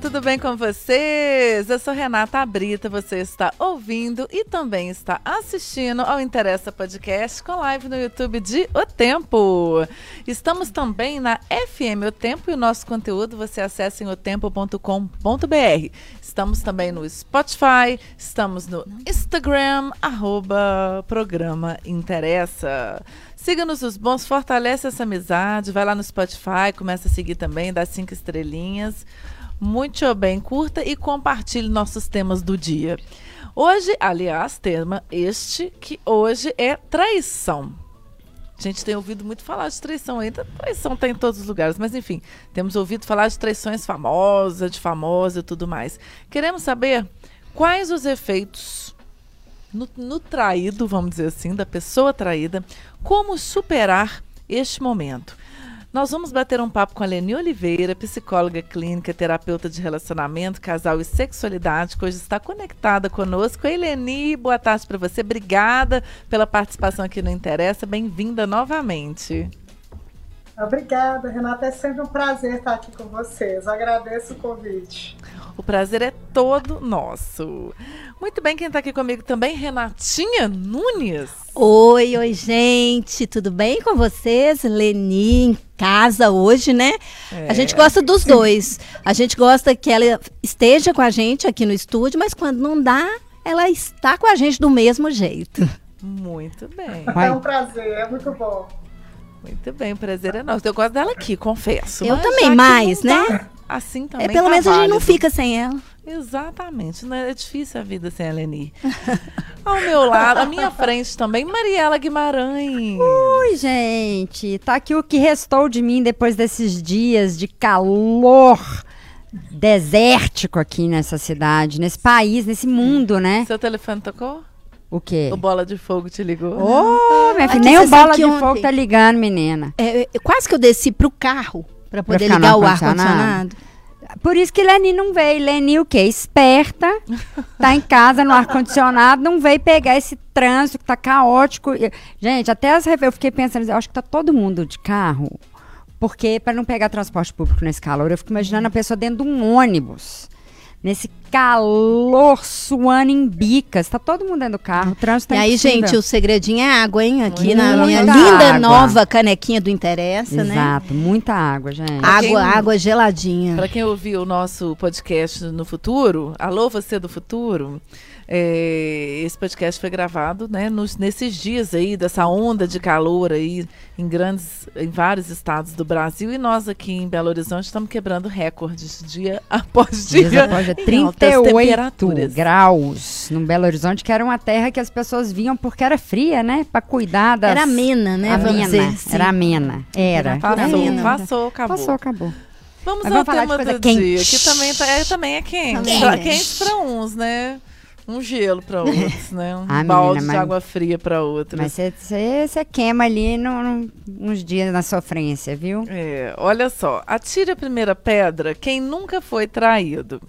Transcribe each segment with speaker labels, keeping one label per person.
Speaker 1: Tudo bem com vocês? Eu sou Renata Brita, você está ouvindo e também está assistindo ao Interessa Podcast com live no YouTube de O Tempo. Estamos também na FM O Tempo e o nosso conteúdo você acessa em otempo.com.br. Estamos também no Spotify, estamos no Instagram, arroba programa Interessa. Siga-nos os bons, fortalece essa amizade, vai lá no Spotify, começa a seguir também, dá cinco estrelinhas. Muito bem, curta e compartilhe nossos temas do dia. Hoje, aliás, tema este que hoje é traição. A gente tem ouvido muito falar de traição ainda. Traição está em todos os lugares, mas enfim, temos ouvido falar de traições famosas, de famosa e tudo mais. Queremos saber quais os efeitos no, no traído, vamos dizer assim, da pessoa traída, como superar este momento. Nós vamos bater um papo com a Leni Oliveira, psicóloga clínica, terapeuta de relacionamento, casal e sexualidade, que hoje está conectada conosco. Ei, Leni, boa tarde para você. Obrigada pela participação aqui no Interessa. Bem-vinda novamente.
Speaker 2: Obrigada, Renata. É sempre um prazer estar aqui com vocês. Agradeço o convite.
Speaker 1: O prazer é todo nosso. Muito bem, quem está aqui comigo também, Renatinha Nunes.
Speaker 3: Oi, oi, gente. Tudo bem com vocês? Leni em casa hoje, né? É. A gente gosta dos dois. A gente gosta que ela esteja com a gente aqui no estúdio, mas quando não dá, ela está com a gente do mesmo jeito.
Speaker 1: Muito bem.
Speaker 2: É um prazer, é muito bom.
Speaker 1: Muito bem, o prazer é nosso. Eu gosto dela aqui, confesso.
Speaker 3: Eu também, mais, né?
Speaker 1: assim também.
Speaker 3: É, pelo
Speaker 1: tá
Speaker 3: menos
Speaker 1: válido.
Speaker 3: a gente não fica sem ela.
Speaker 1: Exatamente, né? É difícil a vida sem a Leni. Ao meu lado, à minha frente também, Mariela Guimarães.
Speaker 4: Oi, gente. Tá aqui o que restou de mim depois desses dias de calor desértico aqui nessa cidade, nesse país, nesse mundo, né?
Speaker 1: Seu telefone tocou?
Speaker 4: O quê?
Speaker 1: O Bola de Fogo te ligou?
Speaker 4: Ô, minha filha, nem o bola de
Speaker 3: ontem-
Speaker 4: fogo tá ligando, menina.
Speaker 3: É, é, quase que eu desci pro carro para
Speaker 4: Pra
Speaker 3: poder
Speaker 4: no
Speaker 3: ligar o
Speaker 4: ar-condicionado? Por isso que Leni não veio. Leni o quê? Esperta. tá em casa no ar-condicionado, não veio pegar esse trânsito que tá caótico. Gente, até as eu fiquei pensando, eu acho que tá todo mundo de carro. Porque para não pegar transporte público nesse calor, eu fico imaginando a pessoa dentro de um ônibus. Nesse calor suando em bicas. Tá todo mundo dentro do carro. O trânsito
Speaker 3: E
Speaker 4: tá
Speaker 3: aí,
Speaker 4: impossível.
Speaker 3: gente, o segredinho é água, hein? Aqui na
Speaker 4: Muita
Speaker 3: minha linda
Speaker 4: água.
Speaker 3: nova canequinha do Interessa, né?
Speaker 4: Exato, muita água, gente.
Speaker 1: Pra
Speaker 3: Água,
Speaker 1: quem-
Speaker 3: água geladinha.
Speaker 1: Para quem ouviu o nosso podcast no futuro, Alô Você do Futuro, é, esse podcast foi gravado né, nos- nesses dias aí, dessa onda de calor aí em grandes, em vários estados do Brasil. E nós aqui em Belo Horizonte estamos quebrando recordes dia após dia.
Speaker 4: Dias após dia,
Speaker 1: em altas
Speaker 4: 38
Speaker 1: temperaturas.
Speaker 4: graus no Belo Horizonte, que era uma terra que as pessoas vinham porque era fria, né? Pra cuidar das...
Speaker 3: Era amena, né? Vamos
Speaker 4: amena,
Speaker 3: dizer assim.
Speaker 4: Era amena. Era.
Speaker 1: Passou,
Speaker 3: Amena.
Speaker 1: passou, acabou.
Speaker 4: Passou, acabou.
Speaker 1: Vamos
Speaker 4: Mas
Speaker 1: ao
Speaker 4: vamos
Speaker 1: tema
Speaker 4: coisa
Speaker 1: do
Speaker 4: quente.
Speaker 1: dia, que também, tá- é, também é quente.
Speaker 3: É.
Speaker 1: quente para uns, né? Um gelo para outros, né? Um
Speaker 4: Ah,
Speaker 1: balde
Speaker 4: menina,
Speaker 1: de água fria para outros.
Speaker 4: Mas você queima ali no, no- uns dias na sofrência, viu?
Speaker 1: É, olha só, atire a primeira pedra quem nunca foi traído.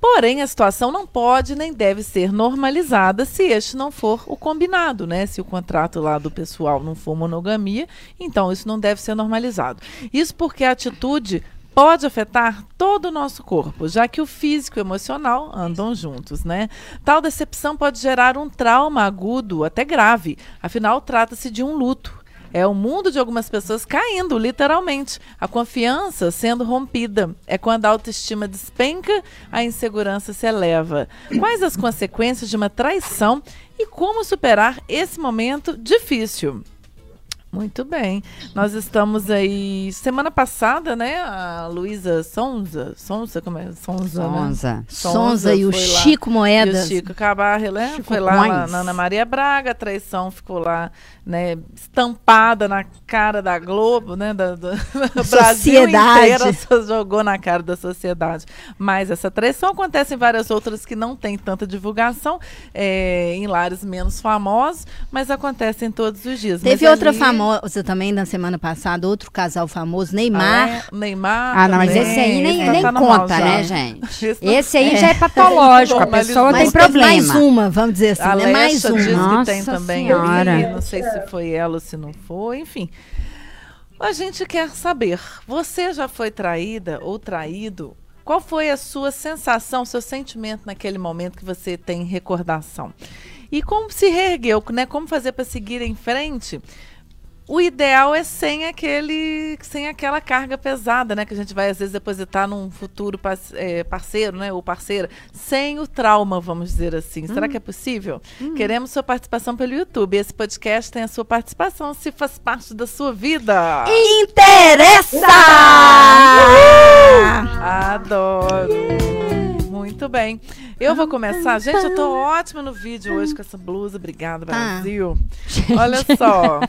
Speaker 1: Porém, a situação não pode nem deve ser normalizada se este não for o combinado, né? Se o contrato lá do pessoal não for monogamia, então isso não deve ser normalizado. Isso porque a atitude pode afetar todo o nosso corpo, já que o físico e o emocional andam juntos, né? Tal decepção pode gerar um trauma agudo, até grave. Afinal, trata-se de um luto. É o mundo de algumas pessoas caindo, literalmente. A confiança sendo rompida. É quando a autoestima despenca, a insegurança se eleva. Quais as consequências de uma traição e como superar esse momento difícil? Muito bem. Nós estamos aí. Semana passada, né? A Luísa Sonza. Sonza, como é? Sonza, né?
Speaker 4: Sonza.
Speaker 3: Sonza e o
Speaker 1: lá.
Speaker 3: Chico
Speaker 1: E o
Speaker 3: Moedas.
Speaker 1: Chico Cabarre, né?
Speaker 4: Chico
Speaker 1: foi lá na, na Ana Maria Braga, a traição ficou lá, né, estampada na cara da Globo, né? Da, do Brasil só jogou na cara da sociedade. Mas essa traição acontece em várias outras que não tem tanta divulgação, é, em lares menos famosos, mas acontece em todos os dias.
Speaker 3: Teve
Speaker 1: Mas
Speaker 3: outra
Speaker 1: ali-
Speaker 3: famosa também na semana passada, outro casal famoso, Neymar.
Speaker 1: Ah, é? Neymar.
Speaker 4: Ah, não, mas
Speaker 1: também.
Speaker 4: esse aí nem,
Speaker 1: Esse
Speaker 4: nem
Speaker 1: tá
Speaker 4: conta,
Speaker 1: já.
Speaker 4: né, gente?
Speaker 1: Esse não-
Speaker 4: Esse aí
Speaker 3: É.
Speaker 4: já é patológico, a pessoa
Speaker 3: Mas
Speaker 4: tem
Speaker 3: teve mais
Speaker 4: problema.
Speaker 3: uma, vamos dizer assim, né? Mais uma.
Speaker 1: diz que
Speaker 4: Nossa
Speaker 1: tem também
Speaker 4: Senhora.
Speaker 1: ali, não sei se foi ela ou se não foi, enfim. A gente quer saber, você já foi traída ou traído? Qual foi a sua sensação, seu sentimento naquele momento que você tem recordação? E como se reergueu, né? Como fazer para seguir em frente? O ideal é sem aquele, sem aquela carga pesada, né? Que a gente vai às vezes depositar num futuro eh, parceiro, né? Ou parceira, sem o trauma, vamos dizer assim. Será que é possível? Queremos sua participação pelo YouTube. Esse podcast tem a sua participação se faz parte da sua vida.
Speaker 3: Interessa!
Speaker 1: Adoro. Muito bem. Eu vou começar. Gente, eu tô ótima no vídeo hoje com essa blusa. Obrigada, Brasil. Olha só.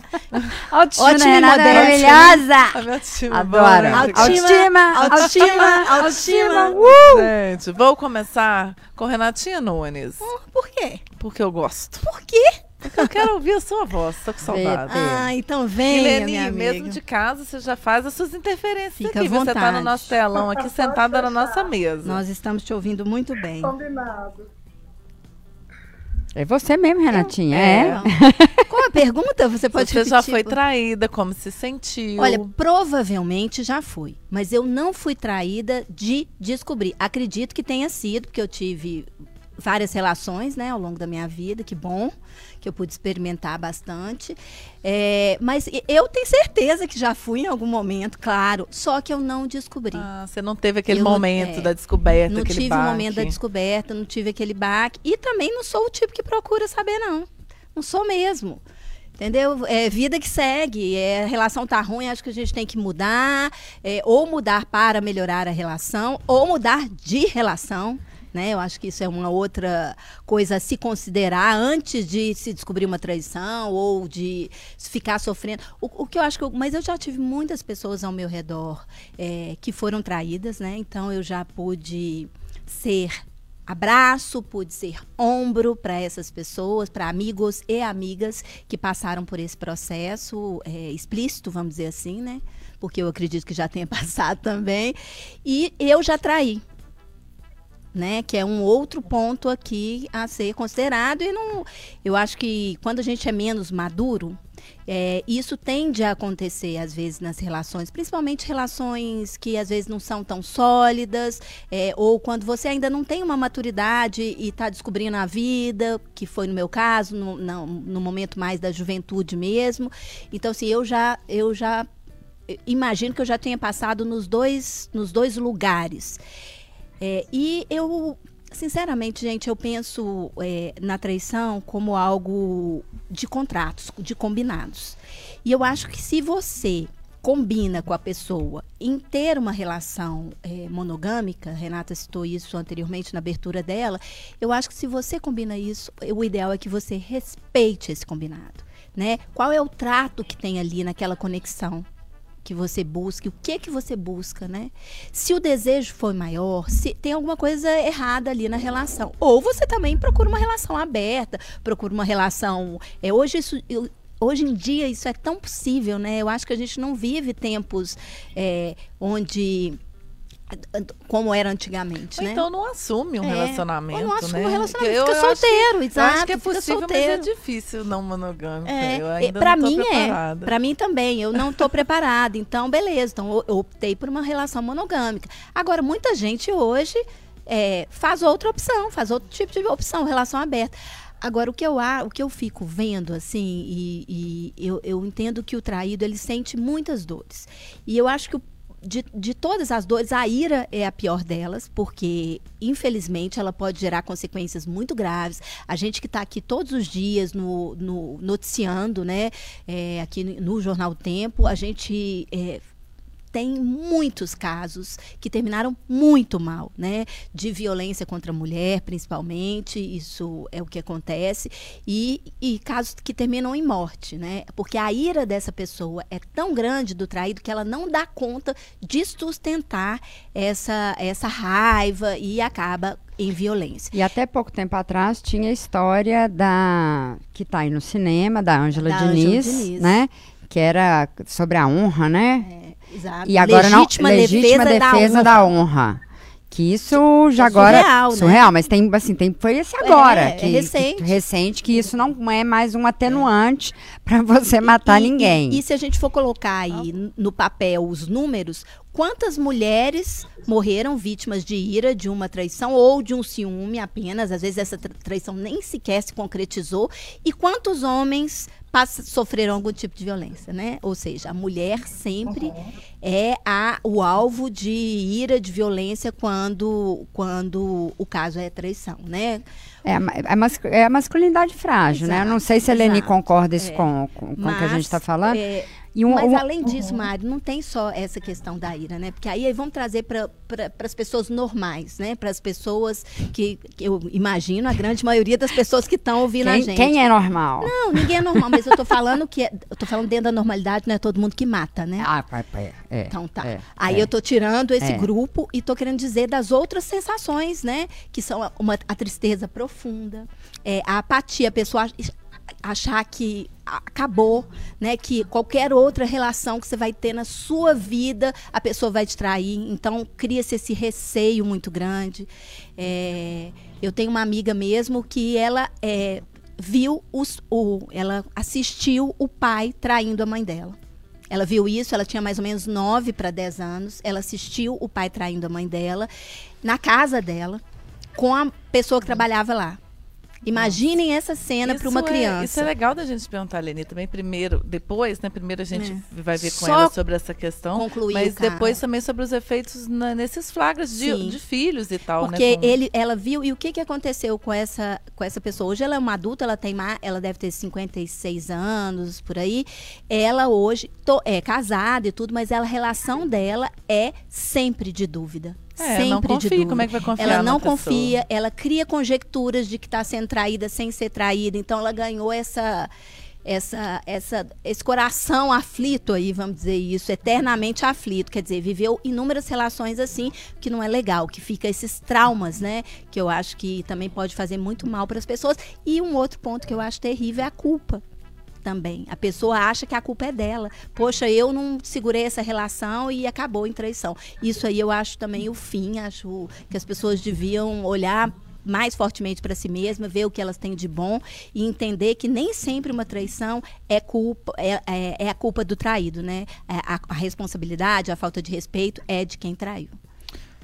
Speaker 4: Autoestima,
Speaker 3: Ótima e
Speaker 4: Renata,
Speaker 3: moderna.
Speaker 4: maravilhosa.
Speaker 1: A minha time
Speaker 4: Adoro.
Speaker 1: né?
Speaker 4: Autoestima, autoestima, autoestima.
Speaker 1: Gente, vou começar com Renatinha Nunes.
Speaker 3: Por quê?
Speaker 1: Porque eu gosto.
Speaker 3: Por quê?
Speaker 1: Porque eu quero ouvir a sua voz. Tô com saudade.
Speaker 3: Ah, então vem, amiga.
Speaker 1: mesmo de casa, você já faz as suas interferências
Speaker 3: Fica
Speaker 1: aqui.
Speaker 3: à
Speaker 1: Você tá no nosso telão aqui, sentada na nossa mesa.
Speaker 3: Nós estamos te ouvindo muito bem.
Speaker 2: Combinado.
Speaker 4: É você mesmo, Renatinha. É.
Speaker 3: Então, Qual a pergunta? Você pode
Speaker 1: você
Speaker 3: repetir?
Speaker 1: já foi traída, como se sentiu?
Speaker 3: Olha, provavelmente já fui, mas eu não fui traída de descobrir. Acredito que tenha sido, porque eu tive várias relações, né, ao longo da minha vida, que bom, que eu pude experimentar bastante. É, mas eu tenho certeza que já fui em algum momento, claro, só que eu não descobri.
Speaker 1: Ah, você não teve aquele
Speaker 3: Eu não-
Speaker 1: momento
Speaker 3: é,
Speaker 1: da descoberta,
Speaker 3: não
Speaker 1: aquele
Speaker 3: tive o momento da descoberta, não tive aquele baque. E também não sou o tipo que procura saber, não. Não sou mesmo. Entendeu? É vida que segue. É, a relação tá ruim, acho que a gente tem que mudar. é, ou mudar para melhorar a relação, ou mudar de relação. Né? Eu acho que isso é uma outra coisa a se considerar antes de se descobrir uma traição ou de ficar sofrendo. O, o que eu acho que. eu- mas eu já tive muitas pessoas ao meu redor é, que foram traídas, né? Então eu já pude ser abraço, pude ser ombro para essas pessoas, para amigos e amigas que passaram por esse processo é, explícito, vamos dizer assim, né? Porque eu acredito que já tenha passado também. E eu já traí. Né, que é um outro ponto aqui a ser considerado e não, eu acho que quando a gente é menos maduro, é, isso tende a acontecer às vezes nas relações, principalmente relações que às vezes não são tão sólidas, é, ou quando você ainda não tem uma maturidade e está descobrindo a vida, que foi no meu caso, no, não, no momento mais da juventude mesmo. Então, assim, eu já, eu já imagino que eu já tenha passado nos dois, nos dois lugares. É, e eu, sinceramente, gente, eu penso é, na traição como algo de contratos, de combinados. E eu acho que se você combina com a pessoa em ter uma relação é, monogâmica, Renata citou isso anteriormente na abertura dela, eu acho que se você combina isso, o ideal é que você respeite esse combinado. Né? Qual é o trato que tem ali naquela conexão? Que você busque, o que que você busca, né? Se o desejo foi maior, se tem alguma coisa errada ali na relação, ou você também procura uma relação aberta, procura uma relação. É, hoje isso, eu- hoje em dia isso é tão possível, né? Eu acho que a gente não vive tempos é, onde como era antigamente,
Speaker 1: Ou
Speaker 3: né?
Speaker 1: então não assume um
Speaker 3: É,
Speaker 1: relacionamento,
Speaker 3: ou não assume
Speaker 1: né?
Speaker 3: um relacionamento,
Speaker 1: Porque
Speaker 3: fica
Speaker 1: eu acho
Speaker 3: solteiro,
Speaker 1: Eu
Speaker 3: exato.
Speaker 1: acho que é possível,
Speaker 3: solteiro.
Speaker 1: mas é difícil não monogâmico.
Speaker 3: É,
Speaker 1: eu
Speaker 3: e
Speaker 1: ainda
Speaker 3: pra
Speaker 1: não tô
Speaker 3: mim
Speaker 1: preparada.
Speaker 3: é. Pra mim também. Eu não tô preparada. Então, beleza. Então, eu- eu optei por uma relação monogâmica. Agora, muita gente hoje é, faz outra opção, faz outro tipo de opção, relação aberta. Agora, o que eu, o que eu fico vendo, assim, e, e eu, eu entendo que o traído, ele sente muitas dores. E eu acho que o de, de todas as dores, a ira é a pior delas, porque, infelizmente, ela pode gerar consequências muito graves. A gente que está aqui todos os dias no, no- noticiando, né, é, aqui no, no Jornal Tempo, a gente é, tem muitos casos que terminaram muito mal, né? De violência contra a mulher, principalmente, isso é o que acontece, e, e casos que terminam em morte, né? Porque a ira dessa pessoa é tão grande do traído que ela não dá conta de sustentar essa, essa raiva e acaba em violência.
Speaker 4: E até pouco tempo atrás tinha a história da. que tá aí no cinema, da Ângela
Speaker 3: Da Ângela
Speaker 4: Diniz,
Speaker 3: Diniz.
Speaker 4: né? que era sobre a honra, né?
Speaker 3: É, exato.
Speaker 4: E agora
Speaker 3: legítima
Speaker 4: não, legítima
Speaker 3: defesa,
Speaker 4: defesa,
Speaker 3: da
Speaker 4: da
Speaker 3: honra.
Speaker 4: honra. Que isso já
Speaker 3: é
Speaker 4: agora
Speaker 3: surreal, né?
Speaker 4: surreal, mas tem assim, tem foi esse agora,
Speaker 3: É, é
Speaker 4: que,
Speaker 3: recente.
Speaker 4: que- recente que isso não é mais um atenuante pra você matar
Speaker 3: E-
Speaker 4: ninguém.
Speaker 3: E, e se a gente for colocar aí n- no papel os números, quantas mulheres morreram vítimas de ira, de uma traição ou de um ciúme apenas? Às vezes essa tra- traição nem sequer se concretizou. E quantos homens pass- sofreram algum tipo de violência, né? Ou seja, a mulher sempre é a, o alvo de ira, de violência quando, quando o caso é traição, né?
Speaker 4: É, é, mas- é a masculinidade frágil, né? Eu não sei se a Leni
Speaker 3: exato,
Speaker 4: concorda isso
Speaker 3: é.
Speaker 4: com, com, com o que a gente está falando.
Speaker 3: é,
Speaker 4: um-
Speaker 3: Mas
Speaker 4: um-
Speaker 3: além disso, Mário, não tem só essa questão da ira, né? Porque aí vamos trazer para pra, as pessoas normais, né? Para as pessoas que, que eu imagino, a grande maioria das pessoas que estão ouvindo a
Speaker 4: quem,
Speaker 3: gente.
Speaker 4: quem é normal?
Speaker 3: Não, ninguém é normal, mas eu tô falando que é- eu tô falando dentro da normalidade, não é todo mundo que mata, né?
Speaker 4: Ah, pai, pai, é.
Speaker 3: Então tá.
Speaker 4: é,
Speaker 3: Aí
Speaker 4: é.
Speaker 3: eu tô tirando esse
Speaker 4: É.
Speaker 3: grupo e tô querendo dizer das outras sensações, né? Que são a- uma, a tristeza profunda, é, a apatia, a pessoa achar que acabou, né? Que qualquer outra relação que você vai ter na sua vida, a pessoa vai te trair. Então cria-se esse receio muito grande. É, eu tenho uma amiga mesmo que ela é, viu os, o, ela assistiu o pai traindo a mãe dela. Ela viu isso, ela tinha mais ou menos 9 para 10 anos. Ela assistiu o pai traindo a mãe dela na casa dela com a pessoa que trabalhava lá. Imaginem essa cena para uma
Speaker 1: Isso é-
Speaker 3: criança.
Speaker 1: isso é legal da gente perguntar, Leni, também primeiro, depois, né? Primeiro a gente vai ver com
Speaker 3: Só
Speaker 1: ela sobre essa questão.
Speaker 3: concluir
Speaker 1: Mas
Speaker 3: cara.
Speaker 1: depois também sobre os efeitos na- nesses flagras de, de filhos e tal,
Speaker 3: Porque
Speaker 1: né? com-
Speaker 3: ele, ela viu e o que, que aconteceu com essa, com essa pessoa? Hoje ela é uma adulta, ela tem ela deve ter 56 anos por aí. Ela hoje to- é casada e tudo, mas ela, a relação dela é sempre de dúvida.
Speaker 1: É,
Speaker 3: sempre
Speaker 1: não
Speaker 3: de
Speaker 1: confia,
Speaker 3: dúvida.
Speaker 1: como é que vai confiar
Speaker 3: Ela não
Speaker 1: pessoa?
Speaker 3: confia, ela cria conjecturas de que está sendo traída sem ser traída. Então ela ganhou essa essa, essa, esse coração aflito aí, vamos dizer isso, eternamente aflito. Quer dizer, viveu inúmeras relações assim, que não é legal, que fica esses traumas, né? Que eu acho que também pode fazer muito mal para as pessoas. E um outro ponto que eu acho terrível é a culpa também. A pessoa acha que a culpa é dela. Poxa, eu não segurei essa relação e acabou em traição. Isso aí eu acho também o fim, acho que as pessoas deviam olhar mais fortemente para si mesma, ver o que elas têm de bom e entender que nem sempre uma traição é culpa é, é, é a culpa do traído, né? É, A, a responsabilidade, a falta de respeito é de quem traiu.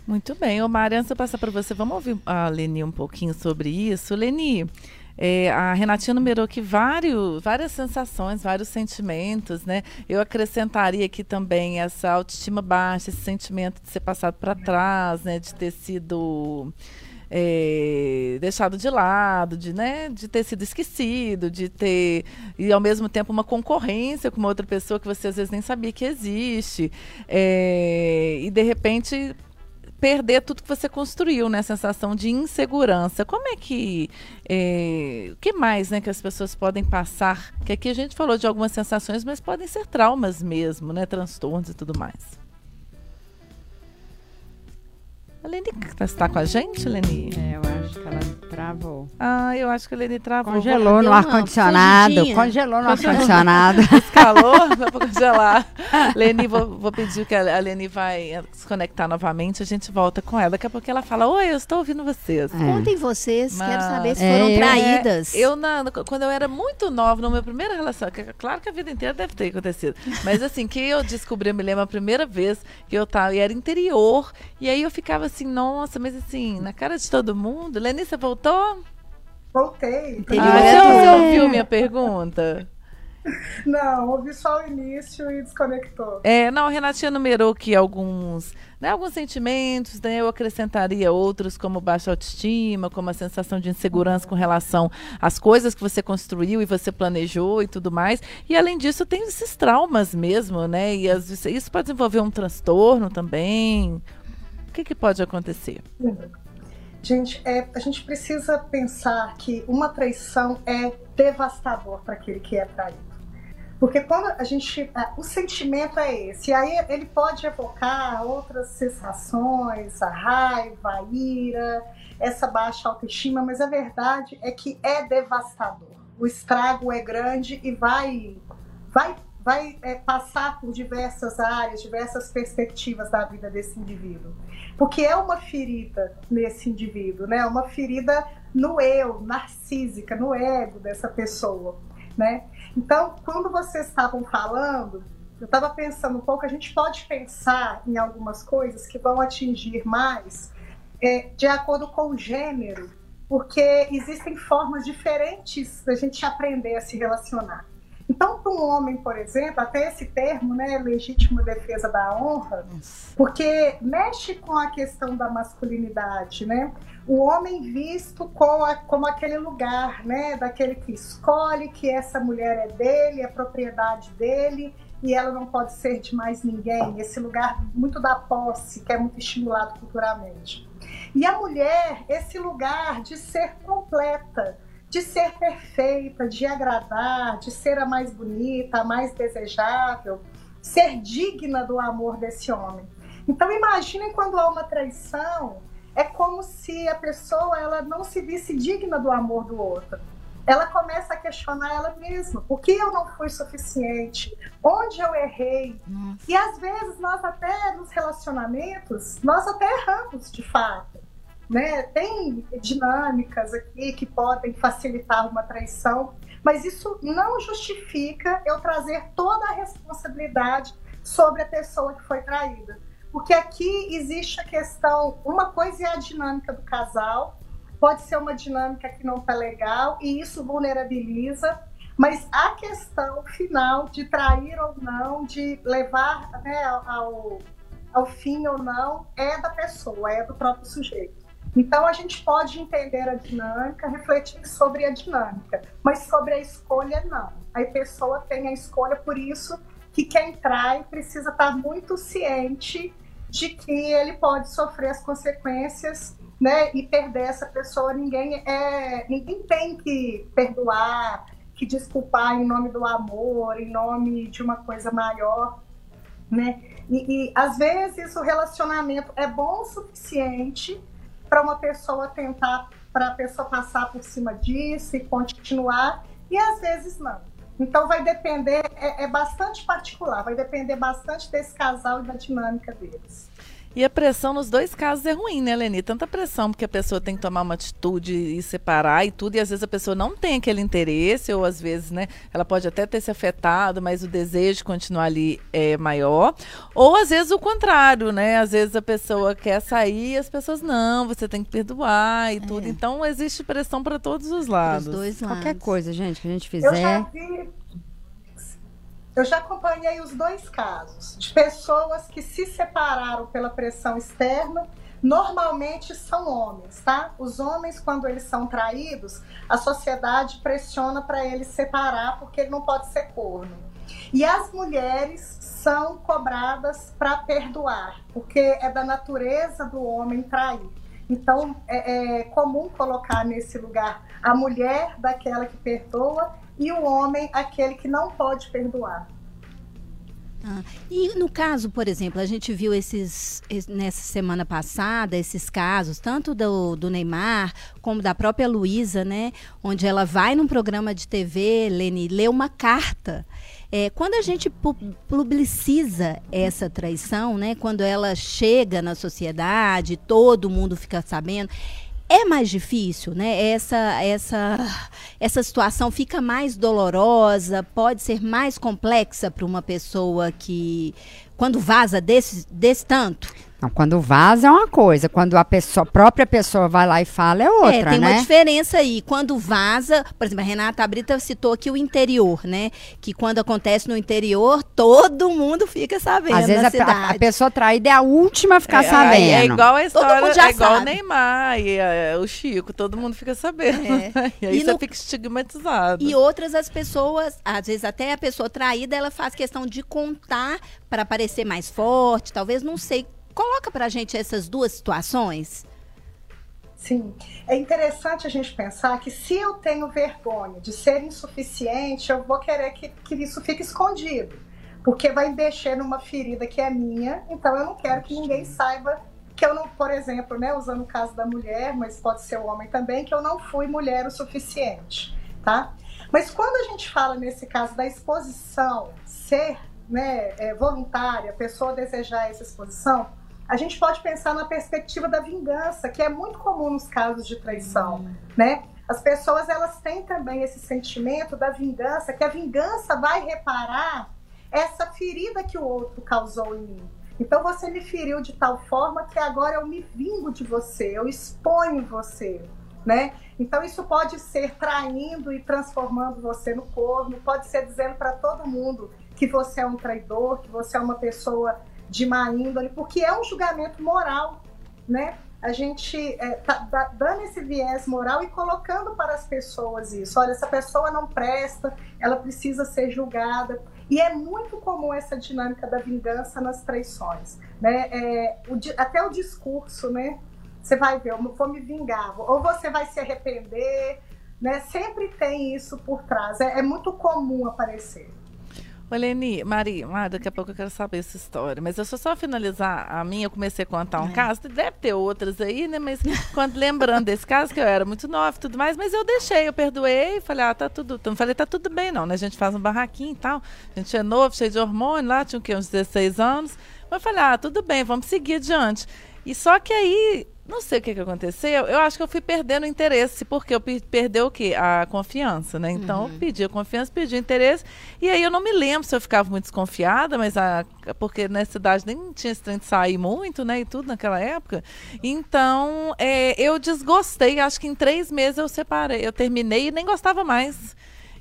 Speaker 1: Muito bem. Ô, Mari, antes eu passar para você, vamos ouvir a Leni um pouquinho sobre isso. Leni, é, a Renatinha numerou aqui vários, várias sensações, vários sentimentos, né? Eu acrescentaria aqui também essa autoestima baixa, esse sentimento de ser passado para trás, né? De ter sido é, deixado de lado, de, né, de ter sido esquecido, de ter e ao mesmo tempo uma concorrência com uma outra pessoa que você às vezes nem sabia que existe É, e de repente perder tudo que você construiu, né? Sensação de insegurança. Como é que. É, o que mais né, que as pessoas podem passar? Que aqui a gente falou de algumas sensações, mas podem ser traumas mesmo, né? Transtornos e tudo mais. A Leni está com a gente, Leni?
Speaker 4: É, eu acho que ela travou.
Speaker 1: Ah, eu acho que a Leni travou.
Speaker 4: Congelou no ar-condicionado. Congelou no ar-condicionado.
Speaker 1: Calor, vai pra congelar. Leni, vou, vou pedir que a Leni vai se conectar novamente. A gente volta com ela. Daqui a pouco ela fala: Oi, eu estou ouvindo vocês.
Speaker 4: É.
Speaker 3: Contem vocês, quero
Speaker 1: Mas-
Speaker 3: saber se
Speaker 4: É,
Speaker 3: foram
Speaker 4: eu-
Speaker 3: traídas.
Speaker 1: É, eu, na, quando eu era muito nova, na minha primeira relação, que, é claro que a vida inteira deve ter acontecido, mas assim, que eu descobri, eu me lembro a primeira vez que eu tava, e era interior, e aí eu ficava assim, nossa, mas assim, na cara de todo mundo. Leni, você voltou?
Speaker 2: Voltei.
Speaker 1: Ah, você, ouviu minha pergunta?
Speaker 2: Não, ouvi só o início e desconectou.
Speaker 1: É, não, a Renatinha numerou aqui alguns, né, alguns sentimentos, né, eu acrescentaria outros como baixa autoestima, como a sensação de insegurança com relação às coisas que você construiu e você planejou e tudo mais. E além disso, tem esses traumas mesmo, né? E vezes, isso pode desenvolver um transtorno também. Que, que pode acontecer?
Speaker 2: Gente, é, a gente precisa pensar que uma traição é devastador para aquele que é traído. Porque quando a gente. é, o sentimento é esse. E aí ele pode evocar outras sensações, a raiva, a ira, essa baixa autoestima, mas a verdade é que é devastador. O estrago é grande e vai, vai, vai é, passar por diversas áreas, diversas perspectivas da vida desse indivíduo. Porque é uma ferida nesse indivíduo, né? Uma ferida no eu, narcísica, no ego dessa pessoa, né? Então, quando vocês estavam falando, eu estava pensando um pouco, a gente pode pensar em algumas coisas que vão atingir mais é, de acordo com o gênero, porque existem formas diferentes da gente aprender a se relacionar. Então, para um homem, por exemplo, até esse termo, né, legítima defesa da honra, porque mexe com a questão da masculinidade, né? O homem visto como, a, como aquele lugar, né, daquele que escolhe que essa mulher é dele, é propriedade dele e ela não pode ser de mais ninguém. Esse lugar muito da posse, que é muito estimulado culturalmente. E a mulher, esse lugar de ser completa, de ser perfeita, de agradar, de ser a mais bonita, a mais desejável, ser digna do amor desse homem. Então imaginem quando há uma traição, é como se a pessoa ela não se visse digna do amor do outro. Ela começa a questionar ela mesma. Por que eu não fui suficiente? Onde eu errei? Nossa. E às vezes nós até nos relacionamentos, nós até erramos de fato. Né? Tem dinâmicas aqui que podem facilitar uma traição, mas isso não justifica eu trazer toda a responsabilidade sobre a pessoa que foi traída. Porque aqui existe a questão, uma coisa é a dinâmica do casal, pode ser uma dinâmica que não está legal e isso vulnerabiliza, mas a questão final de trair ou não, de levar né, ao, ao fim ou não, é da pessoa, é do próprio sujeito. Então a gente pode entender a dinâmica, refletir sobre a dinâmica, mas sobre a escolha não. A pessoa tem a escolha, por isso que quem trai precisa estar muito ciente de que ele pode sofrer as consequências, né? E perder essa pessoa. Ninguém é, ninguém tem que perdoar, que desculpar em nome do amor, em nome de uma coisa maior, né? E, e às vezes o relacionamento é bom o suficiente para uma pessoa tentar, para a pessoa passar por cima disso e continuar, e às vezes não. Então vai depender, é, é bastante particular, vai depender bastante desse casal e da dinâmica deles.
Speaker 1: E a pressão nos dois casos é ruim, né, Leni? Tanta pressão porque a pessoa tem que tomar uma atitude e separar e tudo, e às vezes a pessoa não tem aquele interesse, ou às vezes, né, ela pode até ter se afetado, mas o desejo de continuar ali é maior. Ou às vezes o contrário, né? Às vezes a pessoa quer sair e as pessoas não, você tem que perdoar e é. tudo. Então existe pressão para todos os lados.
Speaker 4: Os dois lados. Qualquer coisa, gente, que a gente fizer. Eu
Speaker 2: já vi eu já acompanhei os dois casos de pessoas que se separaram pela pressão externa. Normalmente são homens, tá? Os homens, quando eles são traídos, a sociedade pressiona para eles separar porque ele não pode ser corno. E as mulheres são cobradas para perdoar, porque é da natureza do homem trair. Então é, é comum colocar nesse lugar a mulher daquela que perdoa e o homem aquele que não pode perdoar.
Speaker 3: Ah, e no caso, por exemplo, a gente viu esses nessa semana passada esses casos, tanto do, do Neymar como da própria Luísa, né? Onde ela vai num programa de TV, Leni, lê uma carta. É, quando a gente publiciza essa traição, né? Quando ela chega na sociedade, todo mundo fica sabendo é mais difícil, né? Essa, essa, essa situação fica mais dolorosa, pode ser mais complexa para uma pessoa que, quando vaza desse, desse tanto.
Speaker 4: Não, quando vaza é uma coisa, quando a pessoa, a própria pessoa vai lá e fala é outra,
Speaker 3: é, tem
Speaker 4: né?
Speaker 3: uma diferença aí. Quando vaza, por exemplo, a Renata Brita citou aqui o interior, né? Que quando acontece no interior, todo mundo fica sabendo
Speaker 4: Às vezes
Speaker 3: a,
Speaker 4: a, pessoa traída é a última a ficar
Speaker 1: é,
Speaker 4: sabendo.
Speaker 1: É igual a história, é igual sabe. o Neymar e é, o Chico, todo mundo fica sabendo. É. e aí e você no, fica estigmatizado.
Speaker 3: E outras as pessoas, às vezes até a pessoa traída, ela faz questão de contar para parecer mais forte, talvez, não sei Coloca para a gente essas duas situações.
Speaker 2: Sim, é interessante a gente pensar que se eu tenho vergonha de ser insuficiente, eu vou querer que, que isso fique escondido, porque vai mexer numa ferida que é minha, então eu não quero que ninguém saiba que eu não, por exemplo, né, usando o caso da mulher, mas pode ser o homem também, que eu não fui mulher o suficiente, tá? Mas quando a gente fala nesse caso da exposição ser né, é, voluntária, a pessoa desejar essa exposição, a gente pode pensar na perspectiva da vingança, que é muito comum nos casos de traição, uhum. né? As pessoas elas têm também esse sentimento da vingança, que a vingança vai reparar essa ferida que o outro causou em mim. Então você me feriu de tal forma que agora eu me vingo de você, eu exponho você, né? Então isso pode ser traindo e transformando você no corno, pode ser dizendo para todo mundo que você é um traidor, que você é uma pessoa de má índole, porque é um julgamento moral, né? A gente é, tá, tá dando esse viés moral e colocando para as pessoas isso. Olha, essa pessoa não presta, ela precisa ser julgada. E é muito comum essa dinâmica da vingança nas traições. Né? É, o, até o discurso, né? Você vai ver, eu vou me vingar, ou você vai se arrepender, né? Sempre tem isso por trás. É, é muito comum aparecer.
Speaker 1: Leni, Maria, ah, daqui a pouco eu quero saber essa história. Mas eu só só finalizar a minha, eu comecei a contar um é. caso, deve ter outras aí, né? Mas quando lembrando desse caso, que eu era muito nova e tudo mais, mas eu deixei, eu perdoei, falei, ah, tá tudo. Não falei, tá tudo bem, não, né? A gente faz um barraquinho e tal. A gente é novo, cheio de hormônio lá, tinha o quê? Uns 16 anos. Mas eu falei, ah, tudo bem, vamos seguir adiante. E só que aí não sei o que, que aconteceu. Eu acho que eu fui perdendo interesse, porque eu perdeu o quê? A confiança, né? Então, uhum. eu pedi a confiança, pedi o interesse. E aí eu não me lembro se eu ficava muito desconfiada, mas a, porque nessa cidade nem tinha esse trem de sair muito, né? E tudo naquela época. Então, é, eu desgostei. Acho que em três meses eu separei. Eu terminei e nem gostava mais.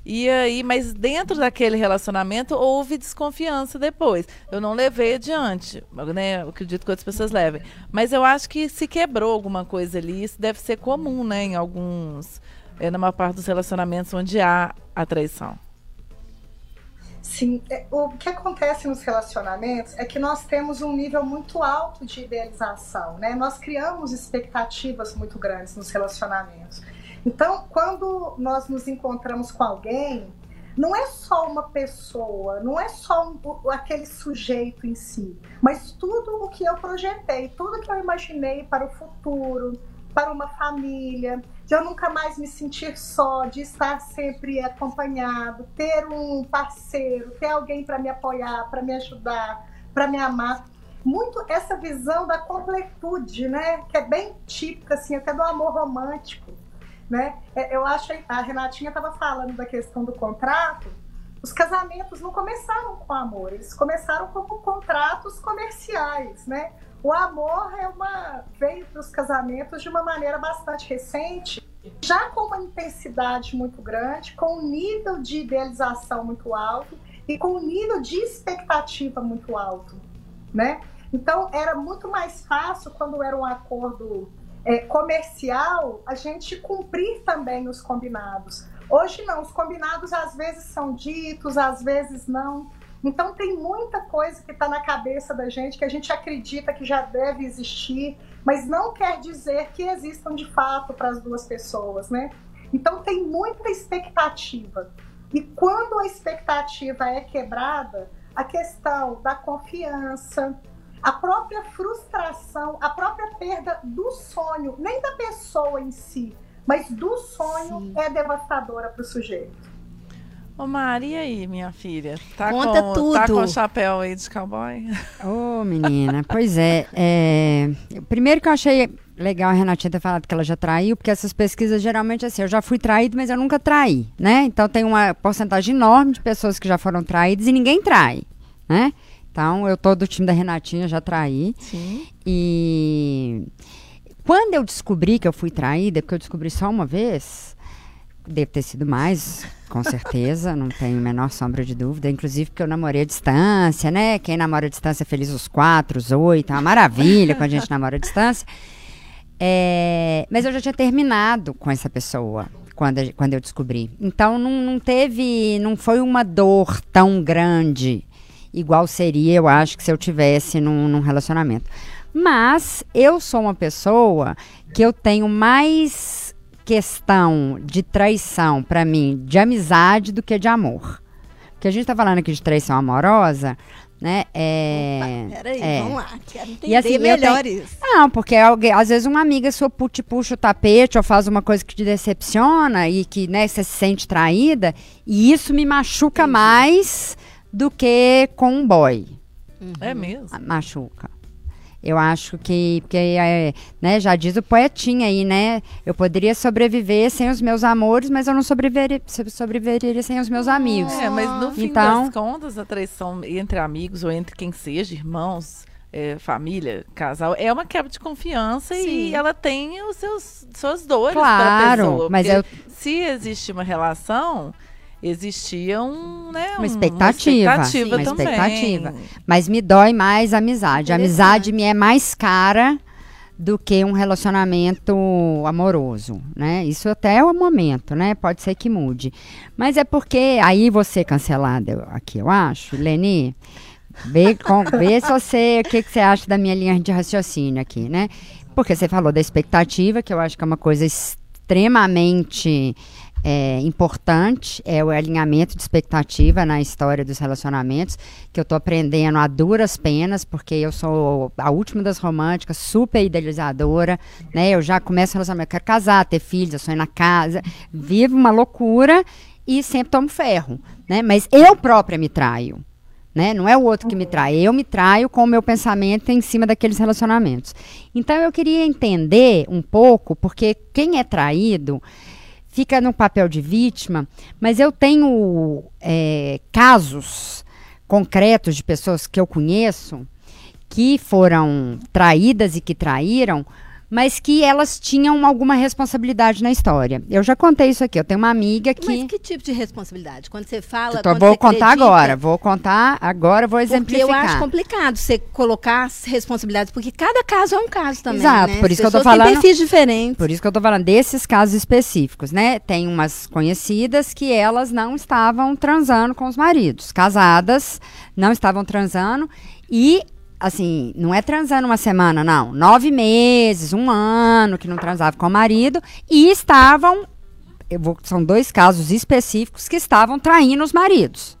Speaker 1: E aí, mas dentro daquele relacionamento houve desconfiança depois. Eu não levei adiante, né? Eu acredito que outras pessoas levem. Mas eu acho que se quebrou alguma coisa ali, isso deve ser comum, né? Em alguns, é, na maior parte dos relacionamentos onde há a traição.
Speaker 2: Sim, é, o que acontece nos relacionamentos é que nós temos um nível muito alto de idealização, né? Nós criamos expectativas muito grandes nos relacionamentos. Então, quando nós nos encontramos com alguém, não é só uma pessoa, não é só um, aquele sujeito em si, mas tudo o que eu projetei, tudo que eu imaginei para o futuro, para uma família, de eu nunca mais me sentir só, de estar sempre acompanhado, ter um parceiro, ter alguém para me apoiar, para me ajudar, para me amar. Muito essa visão da completude, né? Que é bem típica, assim, até do amor romântico né? É, eu acho a Renatinha estava falando da questão do contrato. Os casamentos não começaram com amor, eles começaram como contratos comerciais, né? O amor é uma veio para os casamentos de uma maneira bastante recente, já com uma intensidade muito grande, com um nível de idealização muito alto e com um nível de expectativa muito alto, né? Então era muito mais fácil quando era um acordo é, comercial a gente cumprir também os combinados. Hoje não, os combinados às vezes são ditos, às vezes não. Então tem muita coisa que está na cabeça da gente que a gente acredita que já deve existir, mas não quer dizer que existam de fato para as duas pessoas, né? Então tem muita expectativa. E quando a expectativa é quebrada, a questão da confiança, a própria frustração, a própria perda do sonho, nem da pessoa em si, mas do sonho Sim. é devastadora para o sujeito.
Speaker 1: Ô Mari, e aí, minha filha?
Speaker 3: Tá Conta com, tudo.
Speaker 1: Tá com o chapéu aí de cowboy?
Speaker 4: Ô, oh, menina, pois é, é. Primeiro que eu achei legal a Renatinha ter falado que ela já traiu, porque essas pesquisas geralmente assim, eu já fui traído, mas eu nunca traí, né? Então tem uma porcentagem enorme de pessoas que já foram traídas e ninguém trai, né? Então, eu tô do time da Renatinha, já traí. Sim. E quando eu descobri que eu fui traída, porque eu descobri só uma vez, deve ter sido mais, com certeza, não tenho a menor sombra de dúvida. Inclusive porque eu namorei à distância, né? Quem namora à distância é feliz os quatro, os oito, é uma maravilha quando a gente namora à distância. É, mas eu já tinha terminado com essa pessoa quando, quando eu descobri. Então não, não teve, não foi uma dor tão grande igual seria, eu acho, que se eu tivesse num, num relacionamento. Mas eu sou uma pessoa que eu tenho mais questão de traição para mim de amizade do que de amor. Porque a gente tá falando aqui de traição amorosa, né? É,
Speaker 3: Opa, peraí, é. vamos lá. Quero entender e assim, melhor
Speaker 4: tenho,
Speaker 3: isso.
Speaker 4: Não, porque alguém, às vezes uma amiga sua te puxa o tapete ou faz uma coisa que te decepciona e que né, você se sente traída, e isso me machuca mais do que com um boy.
Speaker 1: É mesmo?
Speaker 4: Machuca. Eu acho que, porque, é, né, já diz o poetinha aí, né? Eu poderia sobreviver sem os meus amores, mas eu não sobreviveria, so- sobreviveria sem os meus amigos.
Speaker 1: É, mas no fim
Speaker 4: Então-
Speaker 1: das contas, a traição entre amigos ou entre quem seja, irmãos, é, família, casal, é uma quebra de confiança
Speaker 3: Sim.
Speaker 1: e ela tem os seus suas dores
Speaker 4: Claro,
Speaker 1: pessoa.
Speaker 4: mas
Speaker 1: porque se existe uma relação, existia um, né,
Speaker 4: Uma
Speaker 1: um-
Speaker 4: expectativa.
Speaker 1: Uma expectativa
Speaker 4: Sim, uma
Speaker 1: também.
Speaker 4: expectativa. Mas me dói mais a amizade. A amizade me é mais cara do que um relacionamento amoroso, né? Isso até é o momento, né? Pode ser que mude. Mas é porque aí você cancelada aqui, eu acho, Leni, vê, com, vê se você, o que, que você acha da minha linha de raciocínio aqui, né? Porque você falou da expectativa, que eu acho que é uma coisa extremamente é, importante, é o alinhamento de expectativa na história dos relacionamentos, que eu tô aprendendo a duras penas, porque eu sou a última das românticas, super idealizadora, né? Eu já começo o relacionamento, eu quero casar, ter filhos, eu sonho na casa, vivo uma loucura e sempre tomo ferro, né? Mas eu própria me traio. Né? Não é o outro que me trai, eu me traio com o meu pensamento em cima daqueles relacionamentos. Então eu queria entender um pouco, porque quem é traído fica no papel de vítima, mas eu tenho é, casos concretos de pessoas que eu conheço que foram traídas e que traíram, mas que elas tinham alguma responsabilidade na história. Eu já contei isso aqui. Eu tenho uma amiga que.
Speaker 3: Mas que tipo de responsabilidade? Quando você fala.
Speaker 4: Então, vou contar
Speaker 3: acredita-
Speaker 4: agora. Vou contar agora, vou
Speaker 3: Porque
Speaker 4: exemplificar.
Speaker 3: eu acho complicado você colocar as responsabilidades, porque cada caso é um caso também.
Speaker 4: Exato,
Speaker 3: né?
Speaker 4: por isso que eu tô falando-
Speaker 3: perfis diferentes.
Speaker 4: Por isso que eu tô falando desses casos específicos, né? Tem umas conhecidas que elas não estavam transando com os maridos. Casadas, não estavam transando. E, assim, não é transando uma semana, não. Nove meses, um ano que não transava com o marido. E estavam. Eu vou, são dois casos específicos que estavam traindo os maridos.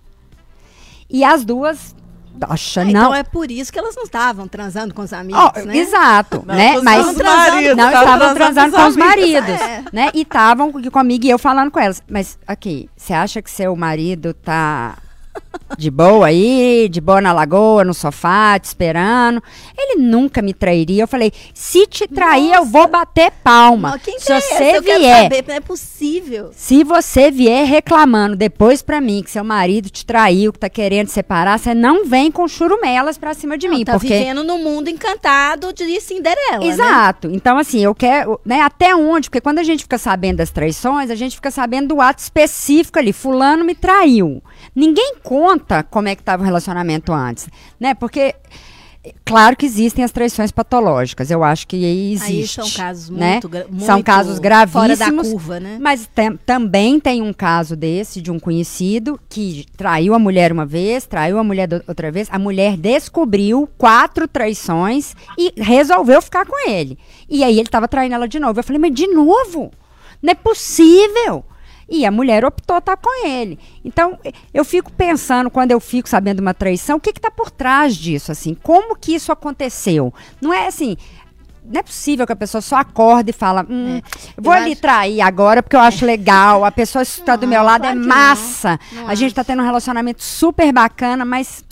Speaker 4: E as duas. Acha,
Speaker 3: Ah,
Speaker 4: não.
Speaker 3: Então é por isso que elas não estavam transando com os amigos,
Speaker 4: Ó,
Speaker 3: né?
Speaker 4: Exato,
Speaker 1: Não,
Speaker 4: né?
Speaker 1: com os
Speaker 4: Mas não
Speaker 1: estavam
Speaker 4: transando com os maridos,
Speaker 3: É.
Speaker 4: né? E estavam comigo e eu falando com elas. Mas aqui, você acha que seu marido tá de boa aí, de boa na lagoa, no sofá, te esperando? Ele nunca me trairia. Eu falei, se te trair, eu vou bater palma.
Speaker 3: Mas quem que
Speaker 4: se
Speaker 3: é
Speaker 4: você
Speaker 3: essa?
Speaker 4: Vier
Speaker 3: saber, não é possível.
Speaker 4: se você vier reclamando depois pra mim que seu marido te traiu, que tá querendo separar, você não vem com churumelas pra cima de
Speaker 3: Não,
Speaker 4: mim,
Speaker 3: tá
Speaker 4: porque
Speaker 3: vivendo num mundo encantado de Cinderela, né?
Speaker 4: Exato. Então, assim, eu quero. Né, até onde? Porque quando a gente fica sabendo das traições, a gente fica sabendo do ato específico ali. Fulano me traiu. Ninguém conta como é que estava o relacionamento antes. Né? Porque. Claro que existem as traições patológicas, eu acho que aí existe.
Speaker 3: Aí são casos
Speaker 4: né?
Speaker 3: muito, gra-
Speaker 4: São
Speaker 3: muito
Speaker 4: casos
Speaker 3: fora da
Speaker 4: gravíssimos.
Speaker 3: curva, né?
Speaker 4: Mas tem- também tem um caso desse, de um conhecido, que traiu a mulher uma vez, traiu a mulher outra vez. A mulher descobriu quatro traições e resolveu ficar com ele. E aí ele tava traindo ela de novo. Eu falei, mas de novo? Não é possível. E a mulher optou estar com ele. Então, eu fico pensando, quando eu fico sabendo uma traição, o que está por trás disso? assim? Como que isso aconteceu? Não é assim. Não é possível que a pessoa só acorda e fala, hum, vou
Speaker 3: É. Eu
Speaker 4: ali
Speaker 3: acho-
Speaker 4: trair agora porque eu acho legal, a pessoa está do meu lado
Speaker 3: claro
Speaker 4: é
Speaker 3: não.
Speaker 4: massa.
Speaker 3: Não
Speaker 4: a gente está tendo um relacionamento super bacana, mas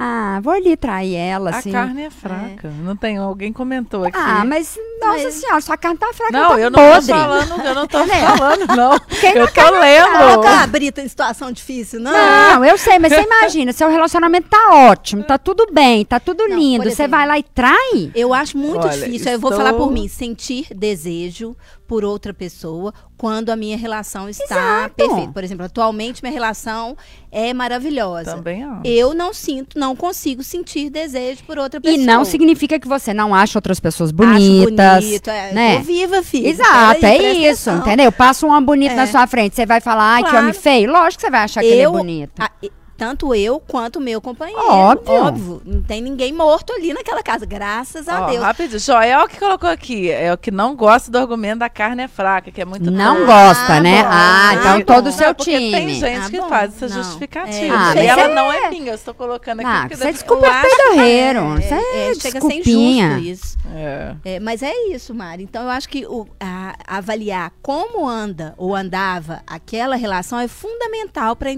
Speaker 4: ah, vou ali trair ela, assim.
Speaker 1: A carne é fraca. Não tem, alguém comentou aqui.
Speaker 4: Ah, mas nossa
Speaker 3: Mas-
Speaker 4: senhora, sua carne tá fraca,
Speaker 1: não,
Speaker 4: tá
Speaker 1: eu não
Speaker 4: podre.
Speaker 1: tô falando, eu não tô
Speaker 4: Né?
Speaker 1: falando, não.
Speaker 4: Quem não
Speaker 1: eu tô
Speaker 4: quer
Speaker 1: lendo.
Speaker 3: Coloca a Brita em situação difícil, não?
Speaker 4: Não, eu sei, mas você imagina, seu relacionamento tá ótimo, tá tudo bem, tá tudo
Speaker 3: Não,
Speaker 4: lindo. Você vai lá e trai?
Speaker 3: Eu acho muito
Speaker 1: Olha,
Speaker 3: difícil. Eu vou
Speaker 1: estou-
Speaker 3: falar por mim, sentir desejo por outra pessoa quando a minha relação está
Speaker 4: Exato.
Speaker 3: perfeita. Por exemplo, atualmente minha relação é maravilhosa.
Speaker 1: Também, ó.
Speaker 3: Eu não sinto, não consigo sentir desejo por outra
Speaker 4: E
Speaker 3: pessoa.
Speaker 4: não significa que você não acha outras pessoas
Speaker 3: Acho
Speaker 4: bonitas.
Speaker 3: bonito, é,
Speaker 4: né?
Speaker 3: Tô viva, filha.
Speaker 4: Exato,
Speaker 3: Peraí,
Speaker 4: é isso,
Speaker 3: atenção.
Speaker 4: entendeu? Passa um homem bonito
Speaker 3: É.
Speaker 4: na sua frente, você vai falar, ai, que
Speaker 3: Claro.
Speaker 4: homem feio. Lógico que você vai achar que ele é
Speaker 3: Eu-
Speaker 4: bonito.
Speaker 3: a- e- tanto eu quanto o meu companheiro.
Speaker 4: Óbvio.
Speaker 3: Óbvio. Não tem ninguém morto ali naquela casa, graças a
Speaker 1: Ó,
Speaker 3: Deus.
Speaker 1: rapidinho. Joel que colocou aqui. É o que não gosta do argumento da carne é fraca, que é muito
Speaker 4: Não
Speaker 1: pouco.
Speaker 4: gosta,
Speaker 3: Ah,
Speaker 4: né?
Speaker 3: bom.
Speaker 4: Ah,
Speaker 3: Ah,
Speaker 4: então
Speaker 3: bom.
Speaker 4: todo o
Speaker 1: Não,
Speaker 4: seu
Speaker 1: porque tem
Speaker 4: time.
Speaker 1: gente
Speaker 3: Ah,
Speaker 1: que
Speaker 3: bom.
Speaker 1: faz essa
Speaker 3: Não.
Speaker 1: justificativa.
Speaker 3: É,
Speaker 4: Ah,
Speaker 1: e ela
Speaker 4: é-
Speaker 1: não é minha, eu estou colocando aqui.
Speaker 4: Ah,
Speaker 1: porque
Speaker 4: você é desculpa pedorreiro. Isso é
Speaker 3: chega a ser
Speaker 4: desculpinha.
Speaker 3: injusto isso.
Speaker 1: É.
Speaker 3: É, mas é isso, Mari. Então eu acho que o- a- avaliar como anda ou andava aquela relação é fundamental para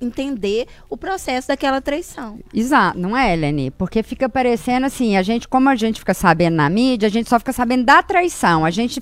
Speaker 3: entender o processo daquela traição.
Speaker 4: Exato, não é, Eleni? Porque fica parecendo assim, a gente, como a gente fica sabendo na mídia, a gente só fica sabendo da traição. A gente,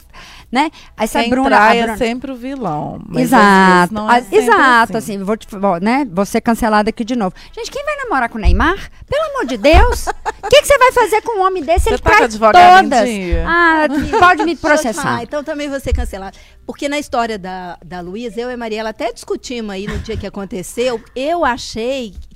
Speaker 4: né? Essa
Speaker 1: Quem
Speaker 4: Bruna,
Speaker 1: trai
Speaker 4: a
Speaker 1: é
Speaker 4: Bruna-
Speaker 1: sempre o vilão. mas às vezes
Speaker 4: Exato,
Speaker 1: não é
Speaker 4: a- exato,
Speaker 1: assim.
Speaker 4: assim, vou, te, vou, né, vou ser cancelada aqui de novo. Gente, quem vai namorar com o Neymar? Pelo amor de Deus! O que, que você vai fazer com um homem desse?
Speaker 1: Você
Speaker 4: Ele
Speaker 1: tá com
Speaker 4: trai todas. Ah, pode me
Speaker 3: falar,
Speaker 4: processar.
Speaker 3: então também vou ser cancelada. Porque na história da, da Luísa, eu e a Mariela até discutimos aí no dia que aconteceu. Eu achei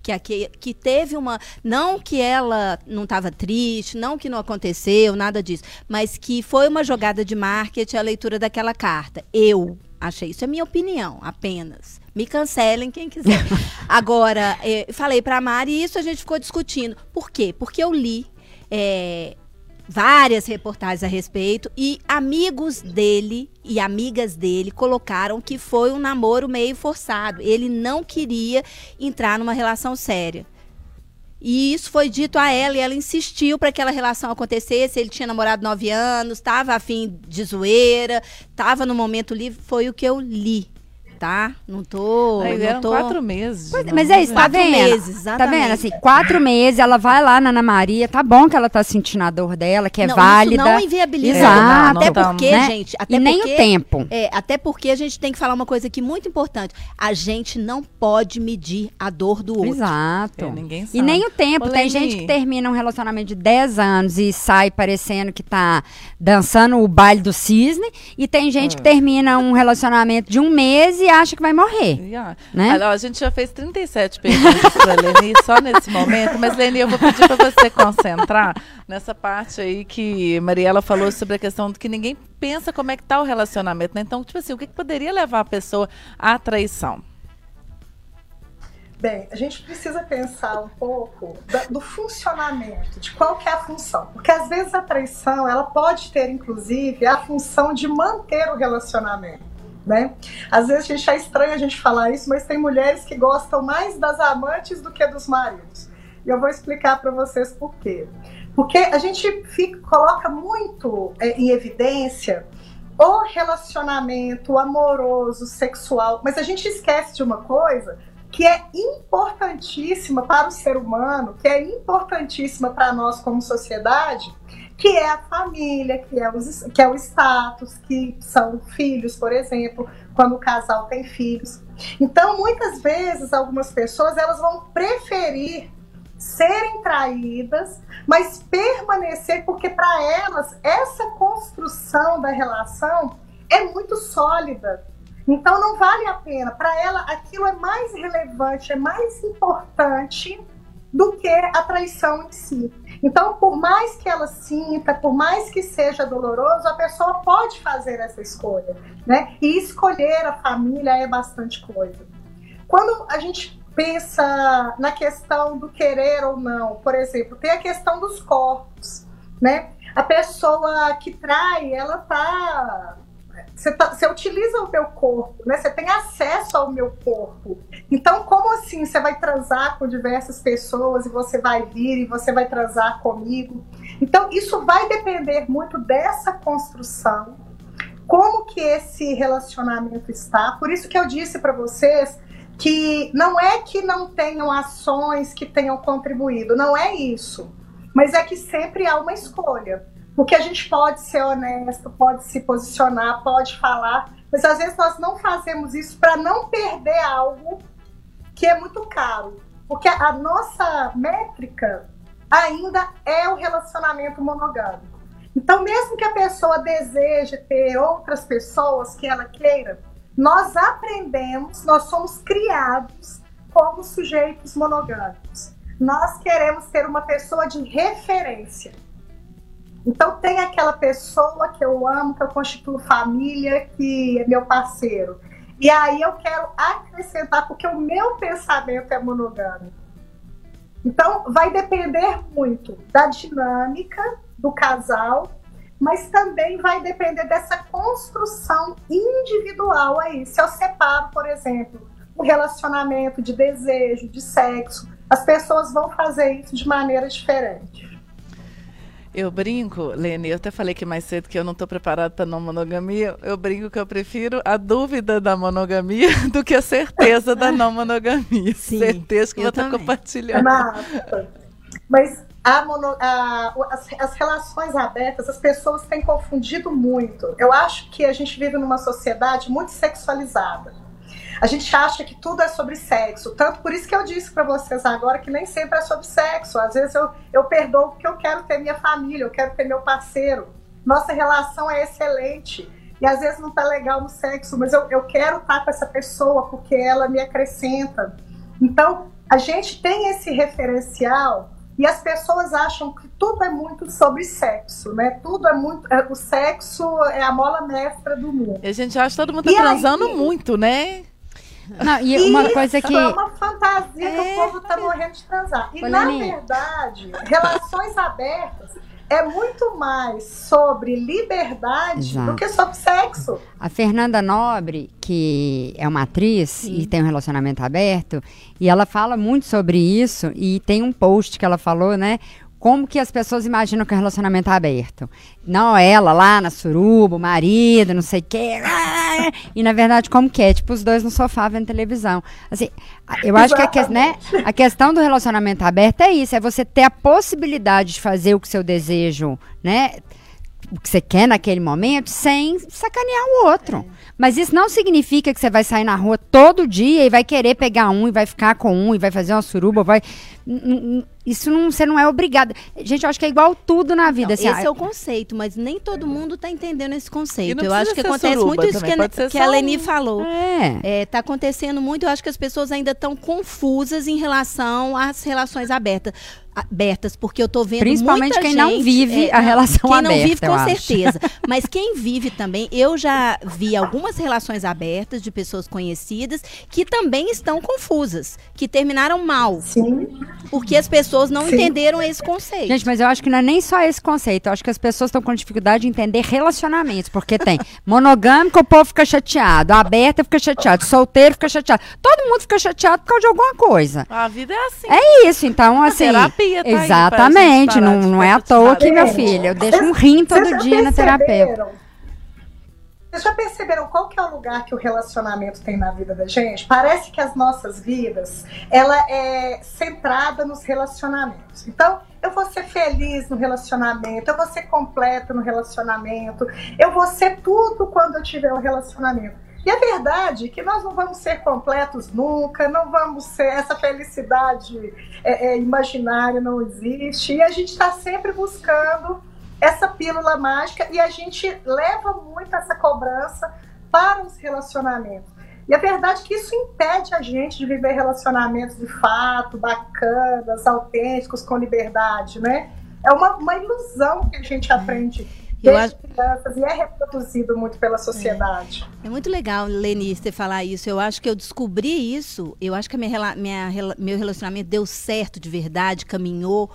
Speaker 3: que, aqui, que teve uma. Não que ela não estava triste, não que não aconteceu, nada disso. Mas que foi uma jogada de marketing a leitura daquela carta. Eu achei. Isso é minha opinião, apenas. Me cancelem quem quiser. Agora, eh, falei pra Mari e isso a gente ficou discutindo. Por quê? Porque eu li. eh, várias reportagens a respeito e amigos dele e amigas dele colocaram que foi um namoro meio forçado. Ele não queria entrar numa relação séria. E isso foi dito a ela e ela insistiu para que aquela relação acontecesse. Ele tinha namorado nove anos, estava afim de zoeira, estava no momento livre. Foi o que eu li, tá? Não tô.
Speaker 1: Aí
Speaker 3: não tô...
Speaker 1: quatro meses.
Speaker 4: Pois é, mas é isso, tá
Speaker 3: Quatro
Speaker 4: vendo?
Speaker 3: meses,
Speaker 4: Tá
Speaker 3: exatamente.
Speaker 4: vendo? Assim, quatro meses, ela vai lá na Ana Maria, tá bom que ela tá sentindo a dor dela, que é
Speaker 3: Não,
Speaker 4: válida.
Speaker 3: Isso não inviabiliza.
Speaker 4: Exato.
Speaker 3: Até porque,
Speaker 4: né?
Speaker 3: gente. Até
Speaker 4: e nem
Speaker 3: porque,
Speaker 4: o tempo.
Speaker 3: É, até porque a gente tem que falar uma coisa aqui muito importante. A gente não pode medir a dor do outro.
Speaker 4: Exato.
Speaker 1: É, ninguém sabe.
Speaker 4: E nem o tempo.
Speaker 1: Ô,
Speaker 4: Tem
Speaker 1: Leni.
Speaker 4: gente que termina um relacionamento de 10 anos e sai parecendo que tá dançando o baile do cisne. E tem gente
Speaker 1: Ah.
Speaker 4: que termina um relacionamento de um mês e acha que vai morrer.
Speaker 1: Yeah.
Speaker 4: Né?
Speaker 1: Olha, ó, a gente já fez 37 perguntas para Leni só nesse momento, mas Leni, eu vou pedir para você concentrar nessa parte aí que Mariela falou sobre a questão de que ninguém pensa como é que tá o relacionamento, né? Então, tipo assim, o que, que poderia levar a pessoa à traição?
Speaker 2: Bem, a gente precisa pensar um pouco da- do funcionamento, de qual que é a função. Porque às vezes a traição, ela pode ter, inclusive, a função de manter o relacionamento. Né? Às vezes a gente é estranho a gente falar isso, mas tem mulheres que gostam mais das amantes do que dos maridos. E eu vou explicar para vocês por quê. Porque a gente fica- coloca muito é, em evidência o relacionamento amoroso, sexual, mas a gente esquece de uma coisa que é importantíssima para o ser humano, que é importantíssima para nós como sociedade, que é a família, que é, os, que é o status, que são filhos, por exemplo, quando o casal tem filhos. Então, muitas vezes, algumas pessoas elas vão preferir serem traídas, mas permanecer, porque para elas essa construção da relação é muito sólida. Então não vale a pena. Para ela, aquilo é mais relevante, é mais importante do que a traição em si. Então, por mais que ela sinta, por mais que seja doloroso, a pessoa pode fazer essa escolha, né? E escolher a família é bastante coisa. Quando a gente pensa na questão do querer ou não, por exemplo, tem a questão dos corpos, né? A pessoa que trai, ela tá você, tá, você utiliza o meu corpo, né? Você tem acesso ao meu corpo. Então, como assim você vai transar com diversas pessoas e você vai vir e você vai transar comigo? Então, isso vai depender muito dessa construção, como que esse relacionamento está. Por isso que eu disse para vocês que não é que não tenham ações que tenham contribuído, não é isso. Mas é que sempre há uma escolha. Porque a gente pode ser honesto, pode se posicionar, pode falar, mas às vezes nós não fazemos isso para não perder algo que é muito caro. Porque a nossa métrica ainda é o relacionamento monogâmico. Então, mesmo que a pessoa deseje ter outras pessoas que ela queira, nós aprendemos, nós somos criados como sujeitos monogâmicos. Nós queremos ter uma pessoa de referência. Então tem aquela pessoa que eu amo, que eu constituo família, que é meu parceiro. E aí eu quero acrescentar, porque o meu pensamento é monogâmico. Então, vai depender muito da dinâmica do casal, mas também vai depender dessa construção individual aí. Se eu separo, por exemplo, um relacionamento de desejo, de sexo, as pessoas vão fazer isso de maneira diferente.
Speaker 1: Eu brinco, Lene, eu até falei que mais cedo que eu não estou preparada para não monogamia. Eu brinco que eu prefiro a dúvida da monogamia do que a certeza da não monogamia.
Speaker 3: Sim,
Speaker 1: certeza que eu vou estar compartilhando.
Speaker 2: Mas a mono, a, as, as, relações abertas, as pessoas têm confundido muito. Eu acho que a gente vive numa sociedade muito sexualizada. A gente acha que tudo é sobre sexo. Tanto por isso que eu disse para vocês agora que nem sempre é sobre sexo. Às vezes eu, eu perdoo porque eu quero ter minha família, eu quero ter meu parceiro. Nossa relação é excelente. E às vezes não tá legal no sexo, mas eu, eu quero estar com essa pessoa porque ela me acrescenta. Então, a gente tem esse referencial e as pessoas acham que tudo é muito sobre sexo, né? Tudo é muito. É, o sexo é a mola mestra do mundo.
Speaker 1: E a gente acha que todo mundo tá e transando aí, muito, né?
Speaker 4: Não, e uma Isso, coisa que.
Speaker 2: É uma fantasia é... que o é. povo tá morrendo de transar. E, na verdade, relações abertas é muito mais sobre liberdade Exato. do que sobre sexo.
Speaker 4: A Fernanda Nobre, que é uma atriz Sim. e tem um relacionamento aberto, e ela fala muito sobre isso, e tem um post que ela falou, né? Como que as pessoas imaginam que o relacionamento é aberto. Não ela lá na suruba, o marido, não sei o quê. E na verdade, como que é? Tipo, os dois no sofá vendo televisão. Assim, eu acho que a, que, né, a questão do relacionamento aberto é isso: é você ter a possibilidade de fazer o que seu desejo, né? O que você quer naquele momento, sem sacanear o outro. Mas isso não significa que você vai sair na rua todo dia e vai querer pegar um e vai ficar com um e vai fazer uma suruba, vai. Isso não, você não é obrigado. Gente, eu acho que é igual tudo na vida. Não,
Speaker 3: assim, esse ah, é o conceito, mas nem todo mundo está entendendo esse conceito. Eu acho que acontece muito isso que, a, que a Leni um... falou. É. é. Tá acontecendo muito, eu acho que as pessoas ainda estão confusas em relação às relações abertas abertas, porque eu tô vendo
Speaker 4: Principalmente quem
Speaker 3: gente,
Speaker 4: não vive é, a relação
Speaker 3: quem
Speaker 4: aberta.
Speaker 3: Quem não vive, com certeza. Mas quem vive também, eu já vi algumas relações abertas de pessoas conhecidas que também estão confusas, que terminaram mal.
Speaker 2: Sim.
Speaker 3: Porque as pessoas não Sim. entenderam esse conceito.
Speaker 4: Gente, mas eu acho que não é nem só esse conceito. Eu acho que as pessoas estão com dificuldade de entender relacionamentos. Porque tem monogâmico, o povo fica chateado. Aberta fica chateado. Solteiro fica chateado. Todo mundo fica chateado por causa de alguma coisa.
Speaker 1: A vida é assim.
Speaker 4: É isso. Então, assim. A terapia tá Exatamente. Não, não é à toa que, meu filho, eu deixo um rim todo dia na terapeuta.
Speaker 2: Vocês já perceberam qual que é o lugar que o relacionamento tem na vida da gente? Parece que as nossas vidas, ela é centrada nos relacionamentos. Então, eu vou ser feliz no relacionamento, eu vou ser completa no relacionamento, eu vou ser tudo quando eu tiver um relacionamento. E é verdade que nós não vamos ser completos nunca, não vamos ser, essa felicidade é, é, imaginária não existe, e a gente está sempre buscando essa pílula mágica e a gente leva muito essa cobrança para os relacionamentos. E a verdade é que isso impede a gente de viver relacionamentos de fato, bacanas, autênticos, com liberdade, né? É uma, uma ilusão que a gente aprende eu acho... e é reproduzido muito pela sociedade.
Speaker 3: É, é muito legal, Leni, você falar isso. Eu acho que eu descobri isso. Eu acho que minha, minha, meu relacionamento deu certo de verdade, caminhou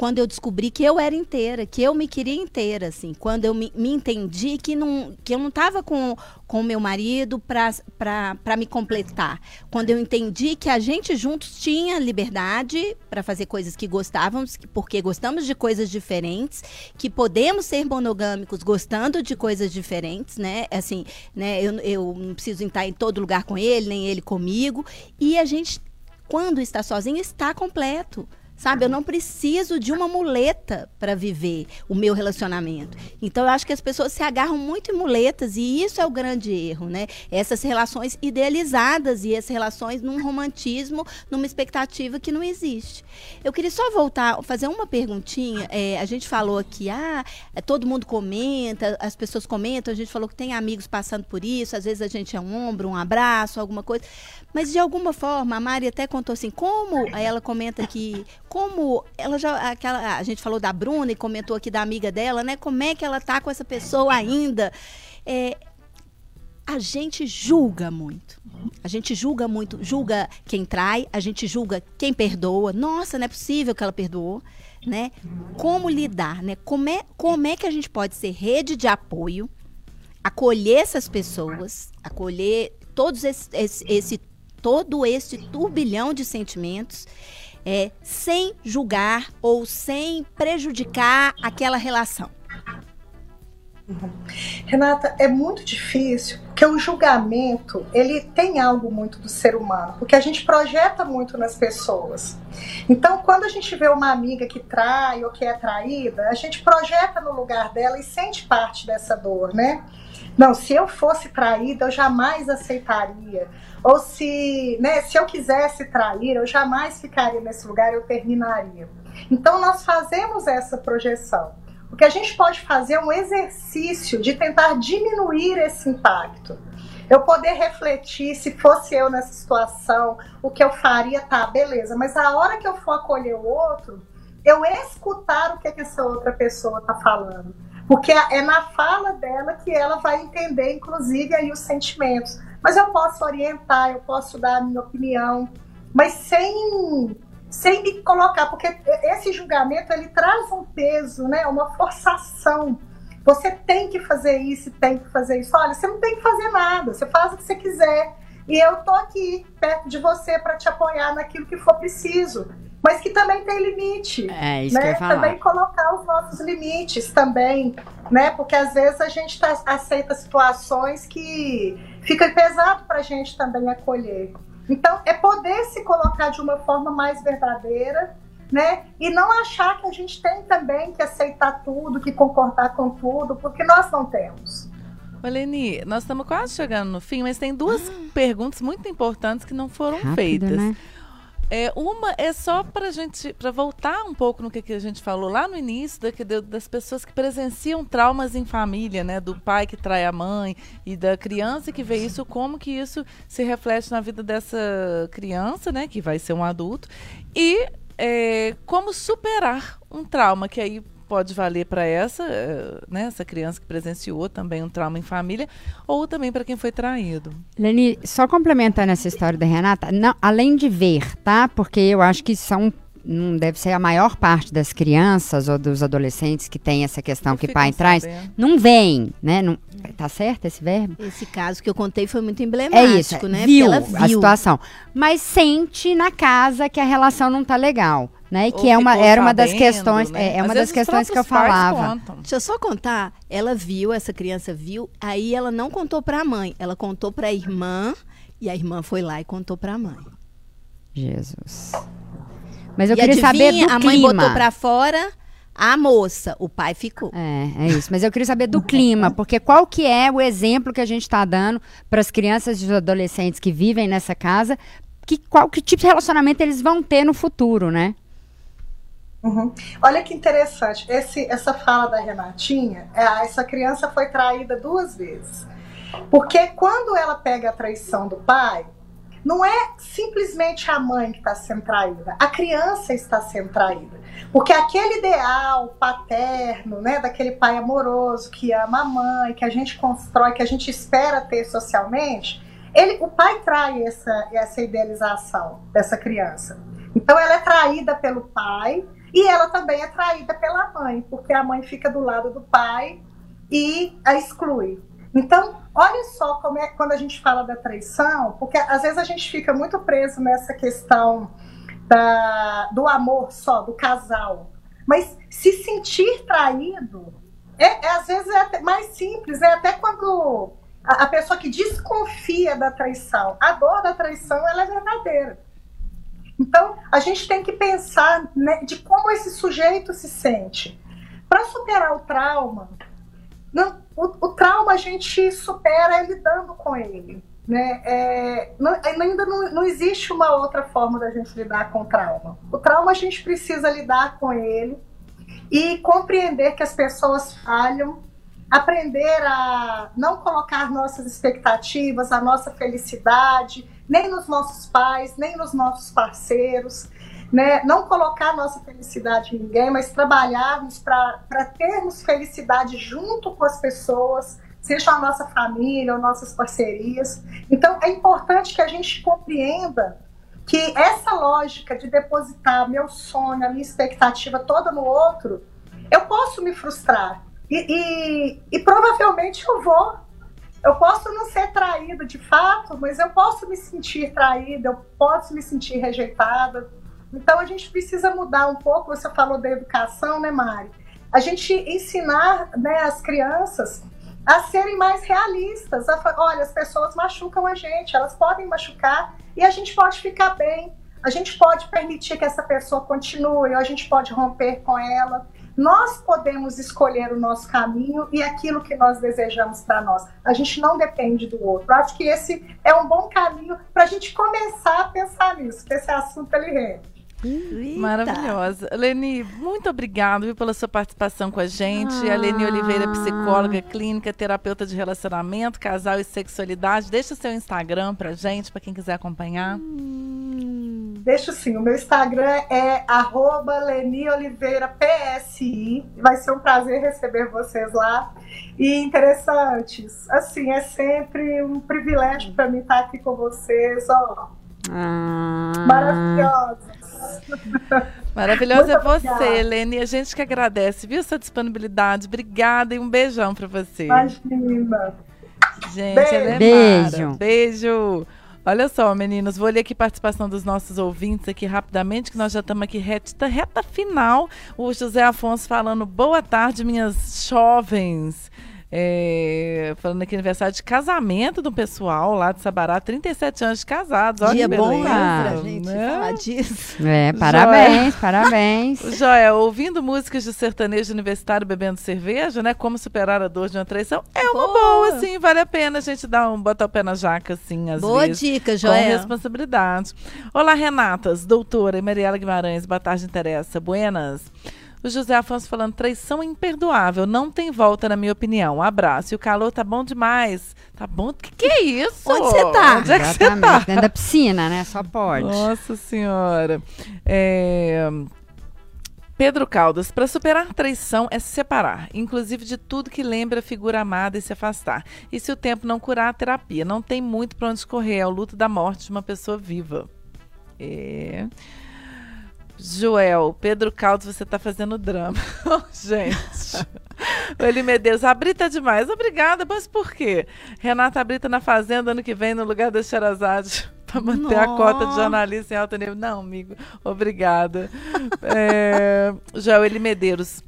Speaker 3: quando eu descobri que eu era inteira, que eu me queria inteira, assim, quando eu me, me entendi que, não, que eu não estava com o meu marido para me completar, quando eu entendi que a gente juntos tinha liberdade para fazer coisas que gostávamos, porque gostamos de coisas diferentes, que podemos ser monogâmicos gostando de coisas diferentes, né? Assim, né? Eu, eu não preciso estar em todo lugar com ele, nem ele comigo, e a gente quando está sozinho, está completo. Sabe, eu não preciso de uma muleta para viver o meu relacionamento. Então eu acho que as pessoas se agarram muito em muletas e isso é o grande erro, né? Essas relações idealizadas e essas relações num romantismo, numa expectativa que não existe. Eu queria só voltar, fazer uma perguntinha. É, a gente falou aqui, ah, é, todo mundo comenta, as pessoas comentam, a gente falou que tem amigos passando por isso, às vezes a gente é um ombro, um abraço, alguma coisa. Mas de alguma forma, a Mari até contou assim, como aí ela comenta que como ela já aquela a gente falou da Bruna e comentou aqui da amiga dela, né? Como é que ela tá com essa pessoa ainda? É, a gente julga muito. A gente julga muito, julga quem trai, a gente julga quem perdoa. Nossa, não é possível que ela perdoou, né? Como lidar, né? Como é, como é que a gente pode ser rede de apoio, acolher essas pessoas, acolher todos esse, esse, esse todo esse turbilhão de sentimentos é, sem julgar ou sem prejudicar aquela relação.
Speaker 2: Renata, é muito difícil, porque o julgamento, ele tem algo muito do ser humano, porque a gente projeta muito nas pessoas. Então, quando a gente vê uma amiga que trai ou que é traída, a gente projeta no lugar dela e sente parte dessa dor, né? Não, se eu fosse traída, eu jamais aceitaria. Ou se, né, se eu quisesse trair, eu jamais ficaria nesse lugar, eu terminaria. Então, nós fazemos essa projeção. O que a gente pode fazer é um exercício de tentar diminuir esse impacto. Eu poder refletir, se fosse eu nessa situação, o que eu faria, tá, beleza. Mas a hora que eu for acolher o outro, eu escutar o que, é que essa outra pessoa está falando. Porque é na fala dela que ela vai entender, inclusive, aí os sentimentos. Mas eu posso orientar, eu posso dar a minha opinião, mas sem sem me colocar, porque esse julgamento ele traz um peso, né, uma forçação. Você tem que fazer isso, tem que fazer isso. Olha, você não tem que fazer nada, você faz o que você quiser. E eu tô aqui perto de você para te apoiar naquilo que for preciso, mas que também tem limite.
Speaker 4: É isso
Speaker 2: né?
Speaker 4: que eu ia falar.
Speaker 2: Também colocar os nossos limites também, né? Porque às vezes a gente tá, aceita situações que fica pesado para a gente também acolher. Então, é poder se colocar de uma forma mais verdadeira, né? E não achar que a gente tem também que aceitar tudo, que concordar com tudo, porque nós não temos.
Speaker 1: Leni, nós estamos quase chegando no fim, mas tem duas perguntas muito importantes que não foram
Speaker 4: Rápido,
Speaker 1: feitas.
Speaker 4: né?
Speaker 1: É, uma é só para gente, para voltar um pouco no que, que a gente falou lá no início, da, das pessoas que presenciam traumas em família, né? Do pai que trai a mãe e da criança que vê isso, como que isso se reflete na vida dessa criança, né? Que vai ser um adulto. E é, como superar um trauma, que aí pode valer para essa, eh, né, essa criança que presenciou também um trauma em família, ou também para quem foi traído.
Speaker 4: Leni, só complementando essa história da Renata, não, além de ver, tá? Porque eu acho que são não deve ser a maior parte das crianças ou dos adolescentes que tem essa questão que
Speaker 1: ficam
Speaker 4: pai traz,
Speaker 1: sabendo.
Speaker 4: não veem, né? Não, tá certo esse verbo?
Speaker 3: Esse caso que eu contei foi muito
Speaker 4: É
Speaker 3: emblemático,
Speaker 4: isso,
Speaker 3: né?
Speaker 4: viu,
Speaker 3: ela
Speaker 4: a situação. Mas sente na casa que a relação não tá legal, né? E
Speaker 1: Ou
Speaker 4: que é uma, era uma das
Speaker 1: sabendo,
Speaker 4: questões,
Speaker 1: né?
Speaker 4: é, é uma das questões que eu falava.
Speaker 1: contam.
Speaker 3: Deixa eu só contar. Ela viu, essa criança viu, aí ela não contou pra mãe, ela contou pra irmã e a irmã foi lá e contou pra mãe.
Speaker 4: Jesus. Mas eu
Speaker 3: e
Speaker 4: queria saber
Speaker 3: adivinha,
Speaker 4: do
Speaker 3: a mãe
Speaker 4: clima.
Speaker 3: botou pra fora a moça, o pai ficou.
Speaker 4: É, é isso. Mas eu queria saber do clima, porque qual que é o exemplo que a gente está dando para as crianças e os adolescentes que vivem nessa casa, que, qual que tipo de relacionamento eles vão ter no futuro, né?
Speaker 2: Uhum. Olha que interessante, Esse- essa fala da Renatinha, é, essa criança foi traída duas vezes. Porque quando ela pega a traição do pai, não é simplesmente a mãe que está sendo traída, a criança está sendo traída. Porque aquele ideal paterno, né, daquele pai amoroso que ama a mãe, que a gente constrói, que a gente espera ter socialmente, ele, o pai trai essa, essa idealização dessa criança. Então ela é traída pelo pai e ela também é traída pela mãe, porque a mãe fica do lado do pai e a exclui. Então, olha só como é quando a gente fala da traição, porque às vezes a gente fica muito preso nessa questão da, do amor só, do casal. Mas se sentir traído, é, é, às vezes é mais simples, é até quando a, a pessoa que desconfia da traição, a dor da traição, ela é verdadeira. Então, a gente tem que pensar né, de como esse sujeito se sente. Para superar o trauma, não, o, o trauma a gente supera lidando com ele. Né? É, não- ainda não, não existe uma outra forma da gente lidar com o trauma. O trauma a gente precisa lidar com ele e compreender que as pessoas falham, aprender a não colocar nossas expectativas, a nossa felicidade, nem nos nossos pais, nem nos nossos parceiros, né? Não colocar nossa felicidade em ninguém, mas trabalharmos para termos felicidade junto com as pessoas, seja a nossa família ou nossas parcerias. Então, é importante que a gente compreenda que essa lógica de depositar meu sonho, a minha expectativa toda no outro, eu posso me frustrar. E, e, e provavelmente eu vou. Eu posso não ser traída de fato, mas eu posso me sentir traída, eu posso me sentir rejeitada. Então a gente precisa mudar um pouco. Você falou da educação, né, Mari? A gente ensinar né, as crianças a serem mais realistas. A, olha, as pessoas machucam a gente, elas podem machucar e a gente pode ficar bem. A gente pode permitir que essa pessoa continue, ou a gente pode romper com ela. Nós podemos escolher o nosso caminho e aquilo que nós desejamos para nós. A gente não depende do outro. Acho que esse é um bom caminho para a gente começar a pensar nisso, que esse assunto ele rende.
Speaker 1: Eita. Maravilhosa. Leni, muito obrigada pela sua participação com a gente. Ah. A Leni Oliveira, psicóloga clínica, terapeuta de relacionamento, casal e sexualidade. Deixa o seu Instagram pra gente, para quem quiser acompanhar.
Speaker 2: Hum. Deixa sim. O meu Instagram é arroba Leni Oliveira PSI. Vai ser um prazer receber vocês lá. E interessantes. Assim, é sempre um privilégio para mim estar aqui com vocês. Ó, ah. Maravilhosa.
Speaker 1: Maravilhosa é você, obrigada. Helene. A gente que agradece, viu, sua disponibilidade. Obrigada e um beijão para você.
Speaker 2: Imagina.
Speaker 1: Gente, Beijo. ela é Beijo. Mara. Beijo. Olha só, meninos, vou ler aqui a participação dos nossos ouvintes aqui rapidamente, que nós já estamos aqui reta, reta final. O José Afonso falando, boa tarde, minhas jovens. É, falando aqui aniversário de casamento do pessoal lá de Sabará, 37 anos de casados. Olha
Speaker 3: Dia
Speaker 1: que
Speaker 3: bom pra gente né? falar disso.
Speaker 4: É, parabéns, Joel. parabéns.
Speaker 1: Joel, ouvindo músicas de sertanejo universitário bebendo cerveja, né? Como superar a dor de uma traição, é uma boa, boa sim, vale a pena a gente dar um, botar o pé na jaca, assim, às
Speaker 3: boa
Speaker 1: vezes.
Speaker 3: Boa dica, Joel.
Speaker 1: Com responsabilidade. Olá, Renatas, doutora e Mariela Guimarães, boa tarde, interessa. Buenas. O José Afonso falando, traição imperdoável, não tem volta, na minha opinião. Um abraço. E o calor tá bom demais. Tá bom? Que que é isso?
Speaker 3: Onde você tá?
Speaker 1: Onde é que você tá?
Speaker 4: Dentro da piscina, né? Só pode.
Speaker 1: Nossa Senhora. É... Pedro Caldas, para superar traição é se separar, inclusive de tudo que lembra a figura amada e se afastar. E se o tempo não curar, a terapia. Não tem muito para onde correr, é o luto da morte de uma pessoa viva. É. Joel, Pedro Caldas, você está fazendo drama. Gente. o Eli Medeiros, a Brita é demais. Obrigada, mas por quê? Renata Brita na Fazenda ano que vem, no lugar da Xerazade, para manter Nossa. a cota de jornalista em alto nível. Não, amigo, obrigada. é, Joel, Eli Medeiros.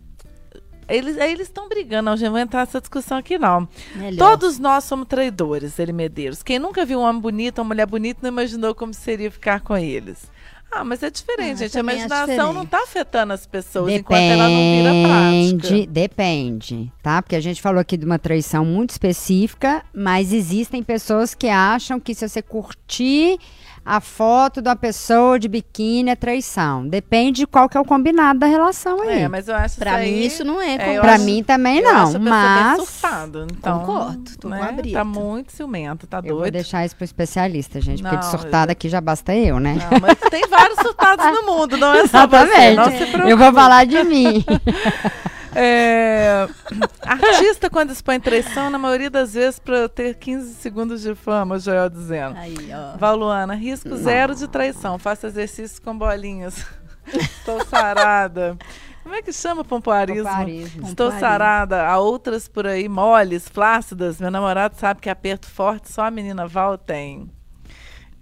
Speaker 1: Eles estão brigando, não, gente, vou entrar nessa discussão aqui, não. Melhor. Todos nós somos traidores, Eli Medeiros. Quem nunca viu um homem bonito, uma mulher bonita, não imaginou como seria ficar com eles. Ah, mas é diferente, ah, gente. A imaginação não está afetando as pessoas depende, enquanto ela não vira prática.
Speaker 4: Depende, tá? Porque a gente falou aqui de uma traição muito específica, mas existem pessoas que acham que se você curtir a foto da pessoa de biquíni é traição. Depende de qual que é o combinado da relação aí.
Speaker 1: É, mas eu acho
Speaker 3: Pra
Speaker 1: mim
Speaker 3: aí, isso não é.
Speaker 4: é pra acho, mim também não,
Speaker 1: acho
Speaker 4: mas...
Speaker 1: surtado, então,
Speaker 3: Concordo, tô
Speaker 1: né?
Speaker 3: com a Brita.
Speaker 1: Tá muito ciumento, tá doido.
Speaker 4: Eu vou deixar isso pro especialista, gente, porque de surtada eu... aqui já basta eu, né?
Speaker 1: Não, mas tem vários surtados no mundo, não é só você, não se.
Speaker 4: Eu vou falar de mim.
Speaker 1: É, artista, quando expõe traição, na maioria das vezes, para ter 15 segundos de fama, o Joel dizendo. Aí, ó. Valuana, risco Não. zero de traição. Faça exercício com bolinhas. Estou sarada. Como é que chama pompoarismo? pompoarismo. Estou sarada. Há outras por aí, moles, flácidas. Meu namorado sabe que aperto forte só a menina Val tem.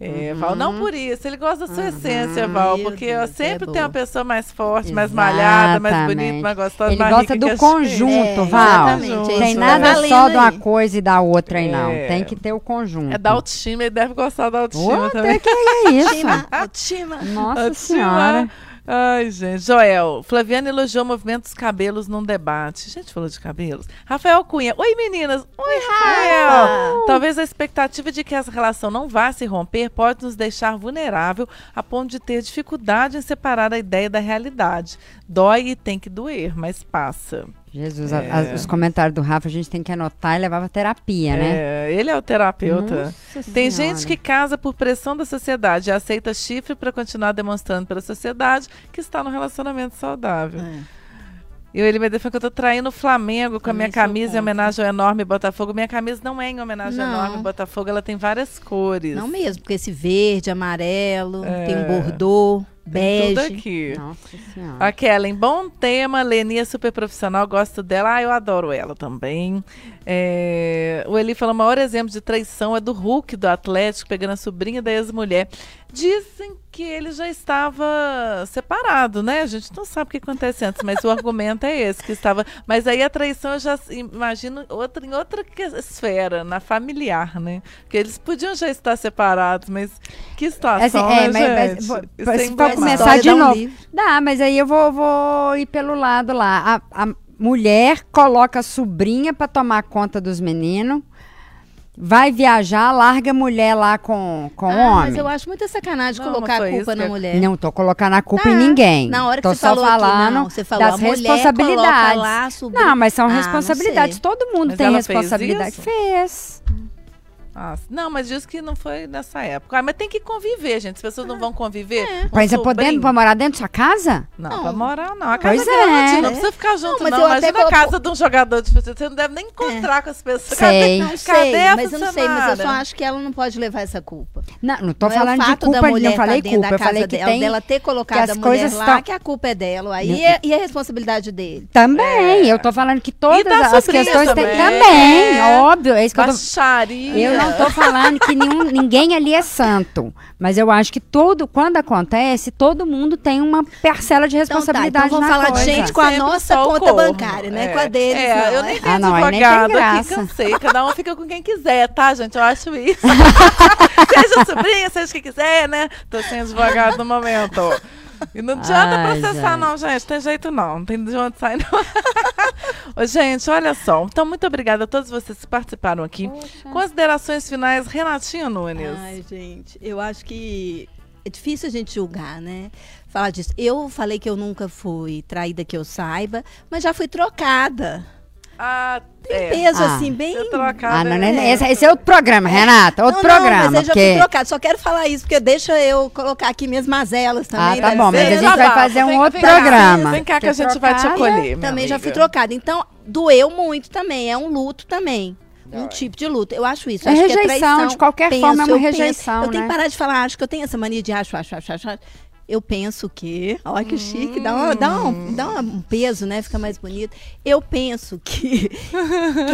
Speaker 1: É, uhum. Val, não por isso, ele gosta da sua uhum. essência, Val, porque Deus, sempre é tem uma pessoa mais forte, Exatamente. mais malhada, mais bonita, mais gostosa,
Speaker 4: ele
Speaker 1: mais
Speaker 4: gosta do conjunto, é, Val. Exatamente. Tem nada tá só de uma coisa e da outra aí, não. É. Tem que ter o conjunto.
Speaker 1: É da autoestima, ele deve gostar da autoestima oh, também.
Speaker 4: que é isso?
Speaker 3: autoestima, autoestima.
Speaker 4: Nossa autoestima. Senhora.
Speaker 1: Ai, gente. Joel, Flaviana elogiou o movimento dos cabelos num debate. A gente falou de cabelos. Rafael Cunha. Oi, meninas. Oi, Rafael. Talvez a expectativa de que essa relação não vá se romper pode nos deixar vulnerável a ponto de ter dificuldade em separar a ideia da realidade. Dói e tem que doer, mas passa.
Speaker 4: Jesus, é. a, a, os comentários do Rafa a gente tem que anotar e levar pra terapia, né?
Speaker 1: É, ele é o terapeuta. Nossa tem senhora. gente que casa por pressão da sociedade e aceita chifre para continuar demonstrando para a sociedade que está no relacionamento saudável. É. E o Eli Medeiros falou que eu tô traindo o Flamengo com a minha camisa em homenagem ao enorme Botafogo. Minha camisa não é em homenagem ao
Speaker 3: Não.
Speaker 1: enorme Botafogo, ela tem várias cores.
Speaker 3: Não mesmo, porque esse verde, amarelo,
Speaker 1: É.
Speaker 3: tem um bordô,
Speaker 1: Tem tudo
Speaker 3: bege.
Speaker 1: aqui.
Speaker 4: Nossa senhora.
Speaker 1: A Kellen, bom tema. Leni é super profissional, gosto dela. Ah, eu adoro ela também. É, O Eli falou: o maior exemplo de traição é do Hulk do Atlético, pegando a sobrinha da ex-mulher. Dizem que ele já estava separado, né? A gente não sabe o que acontece antes, mas o argumento é esse, que estava. Mas aí a traição eu já imagino outra, em outra esfera, na familiar, né? Porque eles podiam já estar separados, mas que situação,
Speaker 4: Assim, é,
Speaker 1: né,
Speaker 4: mas- mas
Speaker 1: gente?
Speaker 4: vou-
Speaker 1: Isso
Speaker 4: começar de
Speaker 3: um
Speaker 4: novo.
Speaker 3: livro.
Speaker 4: Dá, mas aí eu vou, vou ir pelo lado lá. A, a mulher coloca a sobrinha pra tomar conta dos meninos, vai viajar, larga a mulher lá com, com o
Speaker 3: Ah,
Speaker 4: homem.
Speaker 3: mas eu acho muita sacanagem
Speaker 1: Não,
Speaker 3: colocar a culpa na mulher.
Speaker 4: Não tô colocando a culpa
Speaker 3: Tá.
Speaker 4: em ninguém.
Speaker 3: Na hora que
Speaker 4: tô
Speaker 3: você
Speaker 4: só
Speaker 3: falou aqui,
Speaker 4: falando
Speaker 3: não, você falou,
Speaker 4: das responsabilidades.
Speaker 3: lá.
Speaker 4: Não, mas são
Speaker 3: Ah,
Speaker 4: responsabilidades. Todo mundo
Speaker 1: Mas
Speaker 4: tem
Speaker 1: ela fez
Speaker 4: responsabilidade.
Speaker 1: isso?
Speaker 4: Fez.
Speaker 1: Ah, não, mas diz que não foi nessa época. Ah, mas tem que conviver, gente. As pessoas não vão conviver.
Speaker 3: É.
Speaker 1: Um
Speaker 4: Mas é podendo pra morar dentro da sua casa?
Speaker 1: Não,
Speaker 3: Não.
Speaker 1: pra morar não. A casa
Speaker 4: Pois
Speaker 1: é grande,
Speaker 4: é.
Speaker 1: não precisa ficar junto,
Speaker 3: Não, mas
Speaker 1: não. Imagina a casa de um jogador de futebol. Você não deve nem encontrar com as pessoas.
Speaker 4: Sei.
Speaker 1: Cadê,
Speaker 3: Não
Speaker 1: cadê
Speaker 3: sei,
Speaker 1: a
Speaker 3: mas eu não sei, mas eu só acho que ela não pode levar essa culpa.
Speaker 4: Não, não tô
Speaker 3: Não é
Speaker 4: falando de
Speaker 3: fato
Speaker 4: culpa,
Speaker 3: da mulher
Speaker 4: não falei
Speaker 3: tá dentro
Speaker 4: culpa.
Speaker 3: da
Speaker 4: Eu falei
Speaker 3: casa
Speaker 4: que
Speaker 3: dela,
Speaker 4: tem.
Speaker 3: dela ter colocado
Speaker 4: que as
Speaker 3: a mulher
Speaker 4: coisas
Speaker 3: lá,
Speaker 4: tão-
Speaker 3: que a culpa é dela. Aí é, e a responsabilidade dele.
Speaker 4: Também, eu tô falando que todas
Speaker 1: da
Speaker 4: as questões têm.
Speaker 1: também.
Speaker 4: Também,
Speaker 1: É.
Speaker 4: óbvio. É isso que eu tô
Speaker 1: Baixaria.
Speaker 4: Eu não tô falando que nenhum, ninguém ali é santo. Mas eu acho que todo, quando acontece, todo mundo tem uma parcela de
Speaker 3: Então tá,
Speaker 4: responsabilidade
Speaker 3: então vamos
Speaker 4: na
Speaker 3: falar
Speaker 4: coisa.
Speaker 3: de gente com a
Speaker 1: Sempre
Speaker 3: nossa conta
Speaker 1: corno.
Speaker 3: bancária, né?
Speaker 1: É.
Speaker 3: Com a deles,
Speaker 1: É,
Speaker 3: não.
Speaker 1: eu nem tenho
Speaker 4: Ah, não,
Speaker 1: advogado aqui,
Speaker 4: graça.
Speaker 1: cansei. Cada um fica com quem quiser, tá, gente? Eu acho isso. seja sobrinha, seja o que quiser, né? Tô sem advogado no momento. E não adianta
Speaker 4: Ai,
Speaker 1: processar,
Speaker 4: gente.
Speaker 1: não, gente. Tem jeito não. Não tem de onde sair, não. Ô, gente, olha só. Então, muito obrigada a todos vocês que participaram aqui. Considerações finais, Renatinha Nunes.
Speaker 3: Ai, gente, eu acho que é difícil a gente julgar, né? Falar disso. Eu falei que eu nunca fui traída que eu saiba, mas já fui trocada.
Speaker 1: Ah,
Speaker 3: Tem
Speaker 1: é.
Speaker 3: peso,
Speaker 4: Ah.
Speaker 3: assim, bem.
Speaker 1: Eu trocada,
Speaker 4: Ah, não,
Speaker 1: né?
Speaker 4: né? Esse, esse é outro programa, Renata. Outro
Speaker 3: não,
Speaker 4: programa.
Speaker 3: Não, mas eu já
Speaker 4: porque...
Speaker 3: fui trocada. Só quero falar isso, porque deixa eu colocar aqui minhas mazelas
Speaker 4: Ah,
Speaker 3: também.
Speaker 4: tá
Speaker 3: deve
Speaker 4: bom, mas a gente vai fazer um outro programa.
Speaker 1: Vem cá que a gente vai te acolher.
Speaker 3: Também já fui trocada. Então, doeu muito também. É um luto também. Um tipo de luto. Eu acho isso.
Speaker 4: É
Speaker 3: acho que
Speaker 4: rejeição,
Speaker 3: traição.
Speaker 4: de qualquer
Speaker 3: Penso,
Speaker 4: forma é uma
Speaker 3: eu penso.
Speaker 4: rejeição,
Speaker 3: Eu tenho
Speaker 4: né?
Speaker 3: que parar de falar, acho que eu tenho essa mania de acho, acho, acho, acho. Eu penso que. Olha que chique, dá, uma, dá, um, dá um peso, né? Fica mais bonito. Eu penso que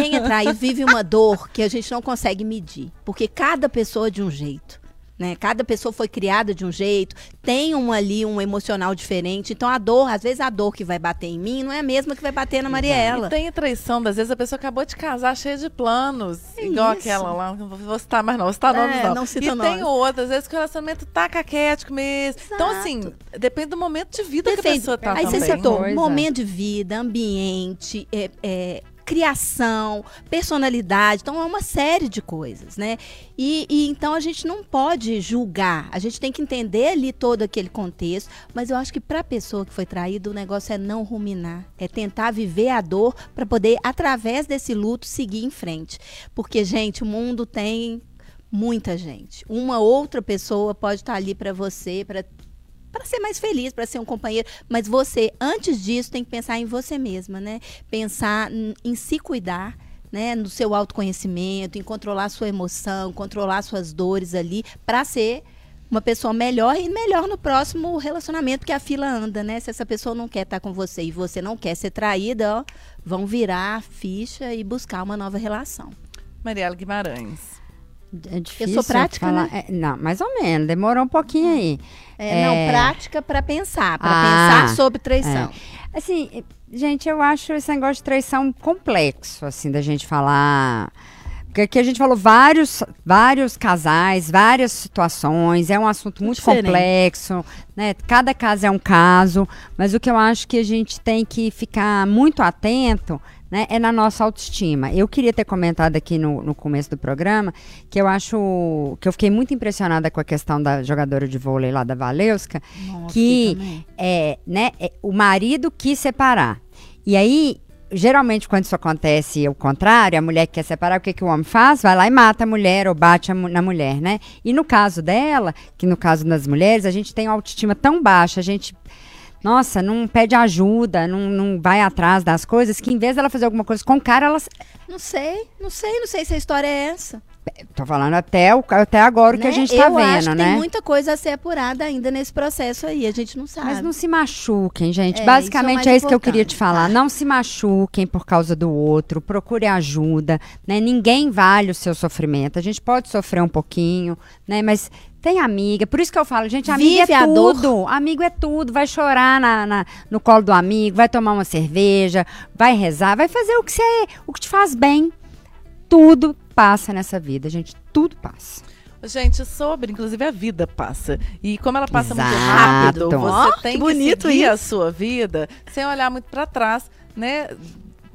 Speaker 3: quem é traído vive uma dor que a gente não consegue medir. Porque cada pessoa é de um jeito. Né? Cada pessoa foi criada de um jeito, tem um ali um emocional diferente. Então a dor, às vezes a dor que vai bater em mim não é a mesma que vai bater na Mariela.
Speaker 1: E tem traição, às vezes a pessoa acabou de casar cheia de planos.
Speaker 3: É
Speaker 1: igual
Speaker 3: isso.
Speaker 1: aquela lá, não vou citar mais não, vou citar
Speaker 3: É,
Speaker 1: nomes não.
Speaker 3: não cita
Speaker 1: e tem outras, às vezes que o relacionamento tá caquético mesmo. Então assim, depende do momento de vida que a pessoa tá
Speaker 3: Aí
Speaker 1: também.
Speaker 3: você citou
Speaker 4: Coisa.
Speaker 3: momento de vida, ambiente, é, é, criação, personalidade. Então é uma série de coisas, né? E, e então a gente não pode julgar. A gente tem que entender ali todo aquele contexto. Mas eu acho que para a pessoa que foi traída, o negócio é não ruminar, é tentar viver a dor para poder através desse luto seguir em frente. Porque gente, o mundo tem muita gente. Uma outra pessoa pode estar ali para você, para para ser mais feliz, para ser um companheiro, mas você antes disso tem que pensar em você mesma, né? Pensar em se cuidar, né, no seu autoconhecimento, em controlar sua emoção, controlar suas dores ali para ser uma pessoa melhor e melhor no próximo relacionamento que a fila anda, né? Se essa pessoa não quer estar com você e você não quer ser traída, ó, vão virar a ficha e buscar uma nova relação.
Speaker 1: Mariela Guimarães.
Speaker 4: É difícil
Speaker 3: sou prática,
Speaker 4: falar.
Speaker 3: né?
Speaker 4: É, não, mais ou menos. Demorou um pouquinho aí.
Speaker 3: É,
Speaker 4: É.
Speaker 3: Não, prática para pensar, para
Speaker 4: Ah,
Speaker 3: pensar sobre traição.
Speaker 4: Assim, eh, gente, eu acho esse negócio de traição complexo, assim, da gente falar. Porque aqui a gente falou vários, vários casais, várias situações, é um assunto muito
Speaker 3: Diferente.
Speaker 4: complexo, né? Cada caso é um caso, mas o que eu acho que a gente tem que ficar muito atento né, é na nossa autoestima. Eu queria ter comentado aqui no, no começo do programa que eu acho que eu fiquei muito impressionada com a questão da jogadora de vôlei lá da Valeuska,
Speaker 3: Nossa,
Speaker 4: que é, né, é, o marido quis separar. E aí, geralmente, quando isso acontece ao contrário, a mulher que quer separar, o que, que o homem faz? Vai lá e mata a mulher ou bate na mulher, né? E no caso dela, que no caso das mulheres, a gente tem uma autoestima tão baixa, a gente nossa, não pede ajuda, não, não vai atrás das coisas, que em vez dela fazer alguma coisa com o cara, ela.
Speaker 3: Não sei, não sei, não sei se a história é essa.
Speaker 4: Tô falando até, o, até agora o que
Speaker 3: né?
Speaker 4: a gente tá
Speaker 3: Eu
Speaker 4: vendo,
Speaker 3: acho que
Speaker 4: né?
Speaker 3: tem muita coisa a ser apurada ainda nesse processo aí, a gente não sabe.
Speaker 4: Mas não se machuquem, gente.
Speaker 3: É,
Speaker 4: Basicamente
Speaker 3: isso é
Speaker 4: é isso que eu queria te falar. Não se machuquem por causa do outro. Procure ajuda, né? Ninguém vale o seu sofrimento. A gente pode sofrer um pouquinho, né? Mas tem amiga. Por isso que eu falo, gente, amigo
Speaker 3: Vive
Speaker 4: é
Speaker 3: dor.
Speaker 4: tudo. Amigo é tudo. Vai chorar na, na- no colo do amigo, vai tomar uma cerveja, vai rezar, vai fazer o que você, o que te faz bem. Tudo passa nessa vida, gente. Tudo passa.
Speaker 1: Gente, sobre, inclusive a vida passa. E como ela passa muito
Speaker 4: Exato.
Speaker 1: rápido, você
Speaker 3: Ó,
Speaker 1: tem
Speaker 3: que
Speaker 1: que,
Speaker 3: bonito
Speaker 1: seguir
Speaker 3: isso.
Speaker 1: a sua vida sem olhar muito pra trás, né?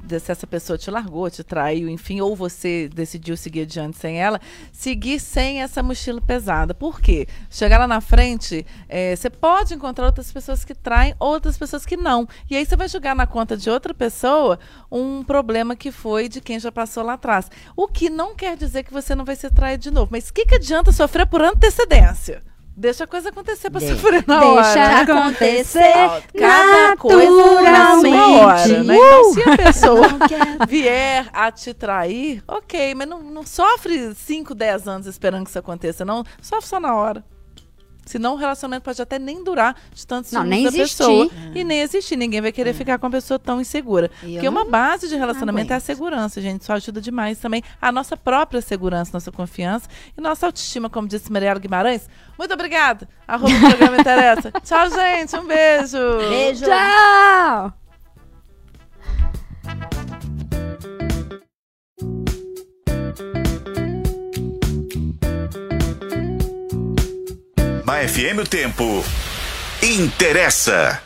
Speaker 1: Se essa pessoa te largou, te traiu, enfim, ou você decidiu seguir adiante sem ela, seguir sem essa mochila pesada. Por quê? Chegar lá na frente, eh, você pode encontrar outras pessoas que traem, outras pessoas que não. E aí você vai jogar na conta de outra pessoa um problema que foi de quem já passou lá atrás. O que não quer dizer que você não vai ser traído de novo. Mas o que, que adianta sofrer por antecedência? Deixa a coisa acontecer pra
Speaker 4: De-
Speaker 1: sofrer na
Speaker 4: Deixa
Speaker 1: hora.
Speaker 4: acontecer
Speaker 1: Cada coisa na sua hora, né? Então, se a pessoa
Speaker 3: quero.
Speaker 1: vier a te trair, ok, mas não, não sofre 5, 10 anos esperando que isso aconteça, não. Sofre só na hora. Senão o relacionamento pode até nem durar de tanto
Speaker 4: Não, nem
Speaker 1: da
Speaker 4: existir.
Speaker 1: pessoa. E nem existir. Ninguém vai querer ficar com uma pessoa tão insegura.
Speaker 3: Eu
Speaker 1: Porque uma base de relacionamento é a segurança, gente. Isso ajuda demais também a nossa própria segurança, nossa confiança e nossa autoestima, como disse Mariela Guimarães. Muito obrigada. Arroba o programa interessa. Tchau, gente. Um beijo.
Speaker 3: Beijo.
Speaker 4: Tchau!
Speaker 5: Na FM o tempo interessa.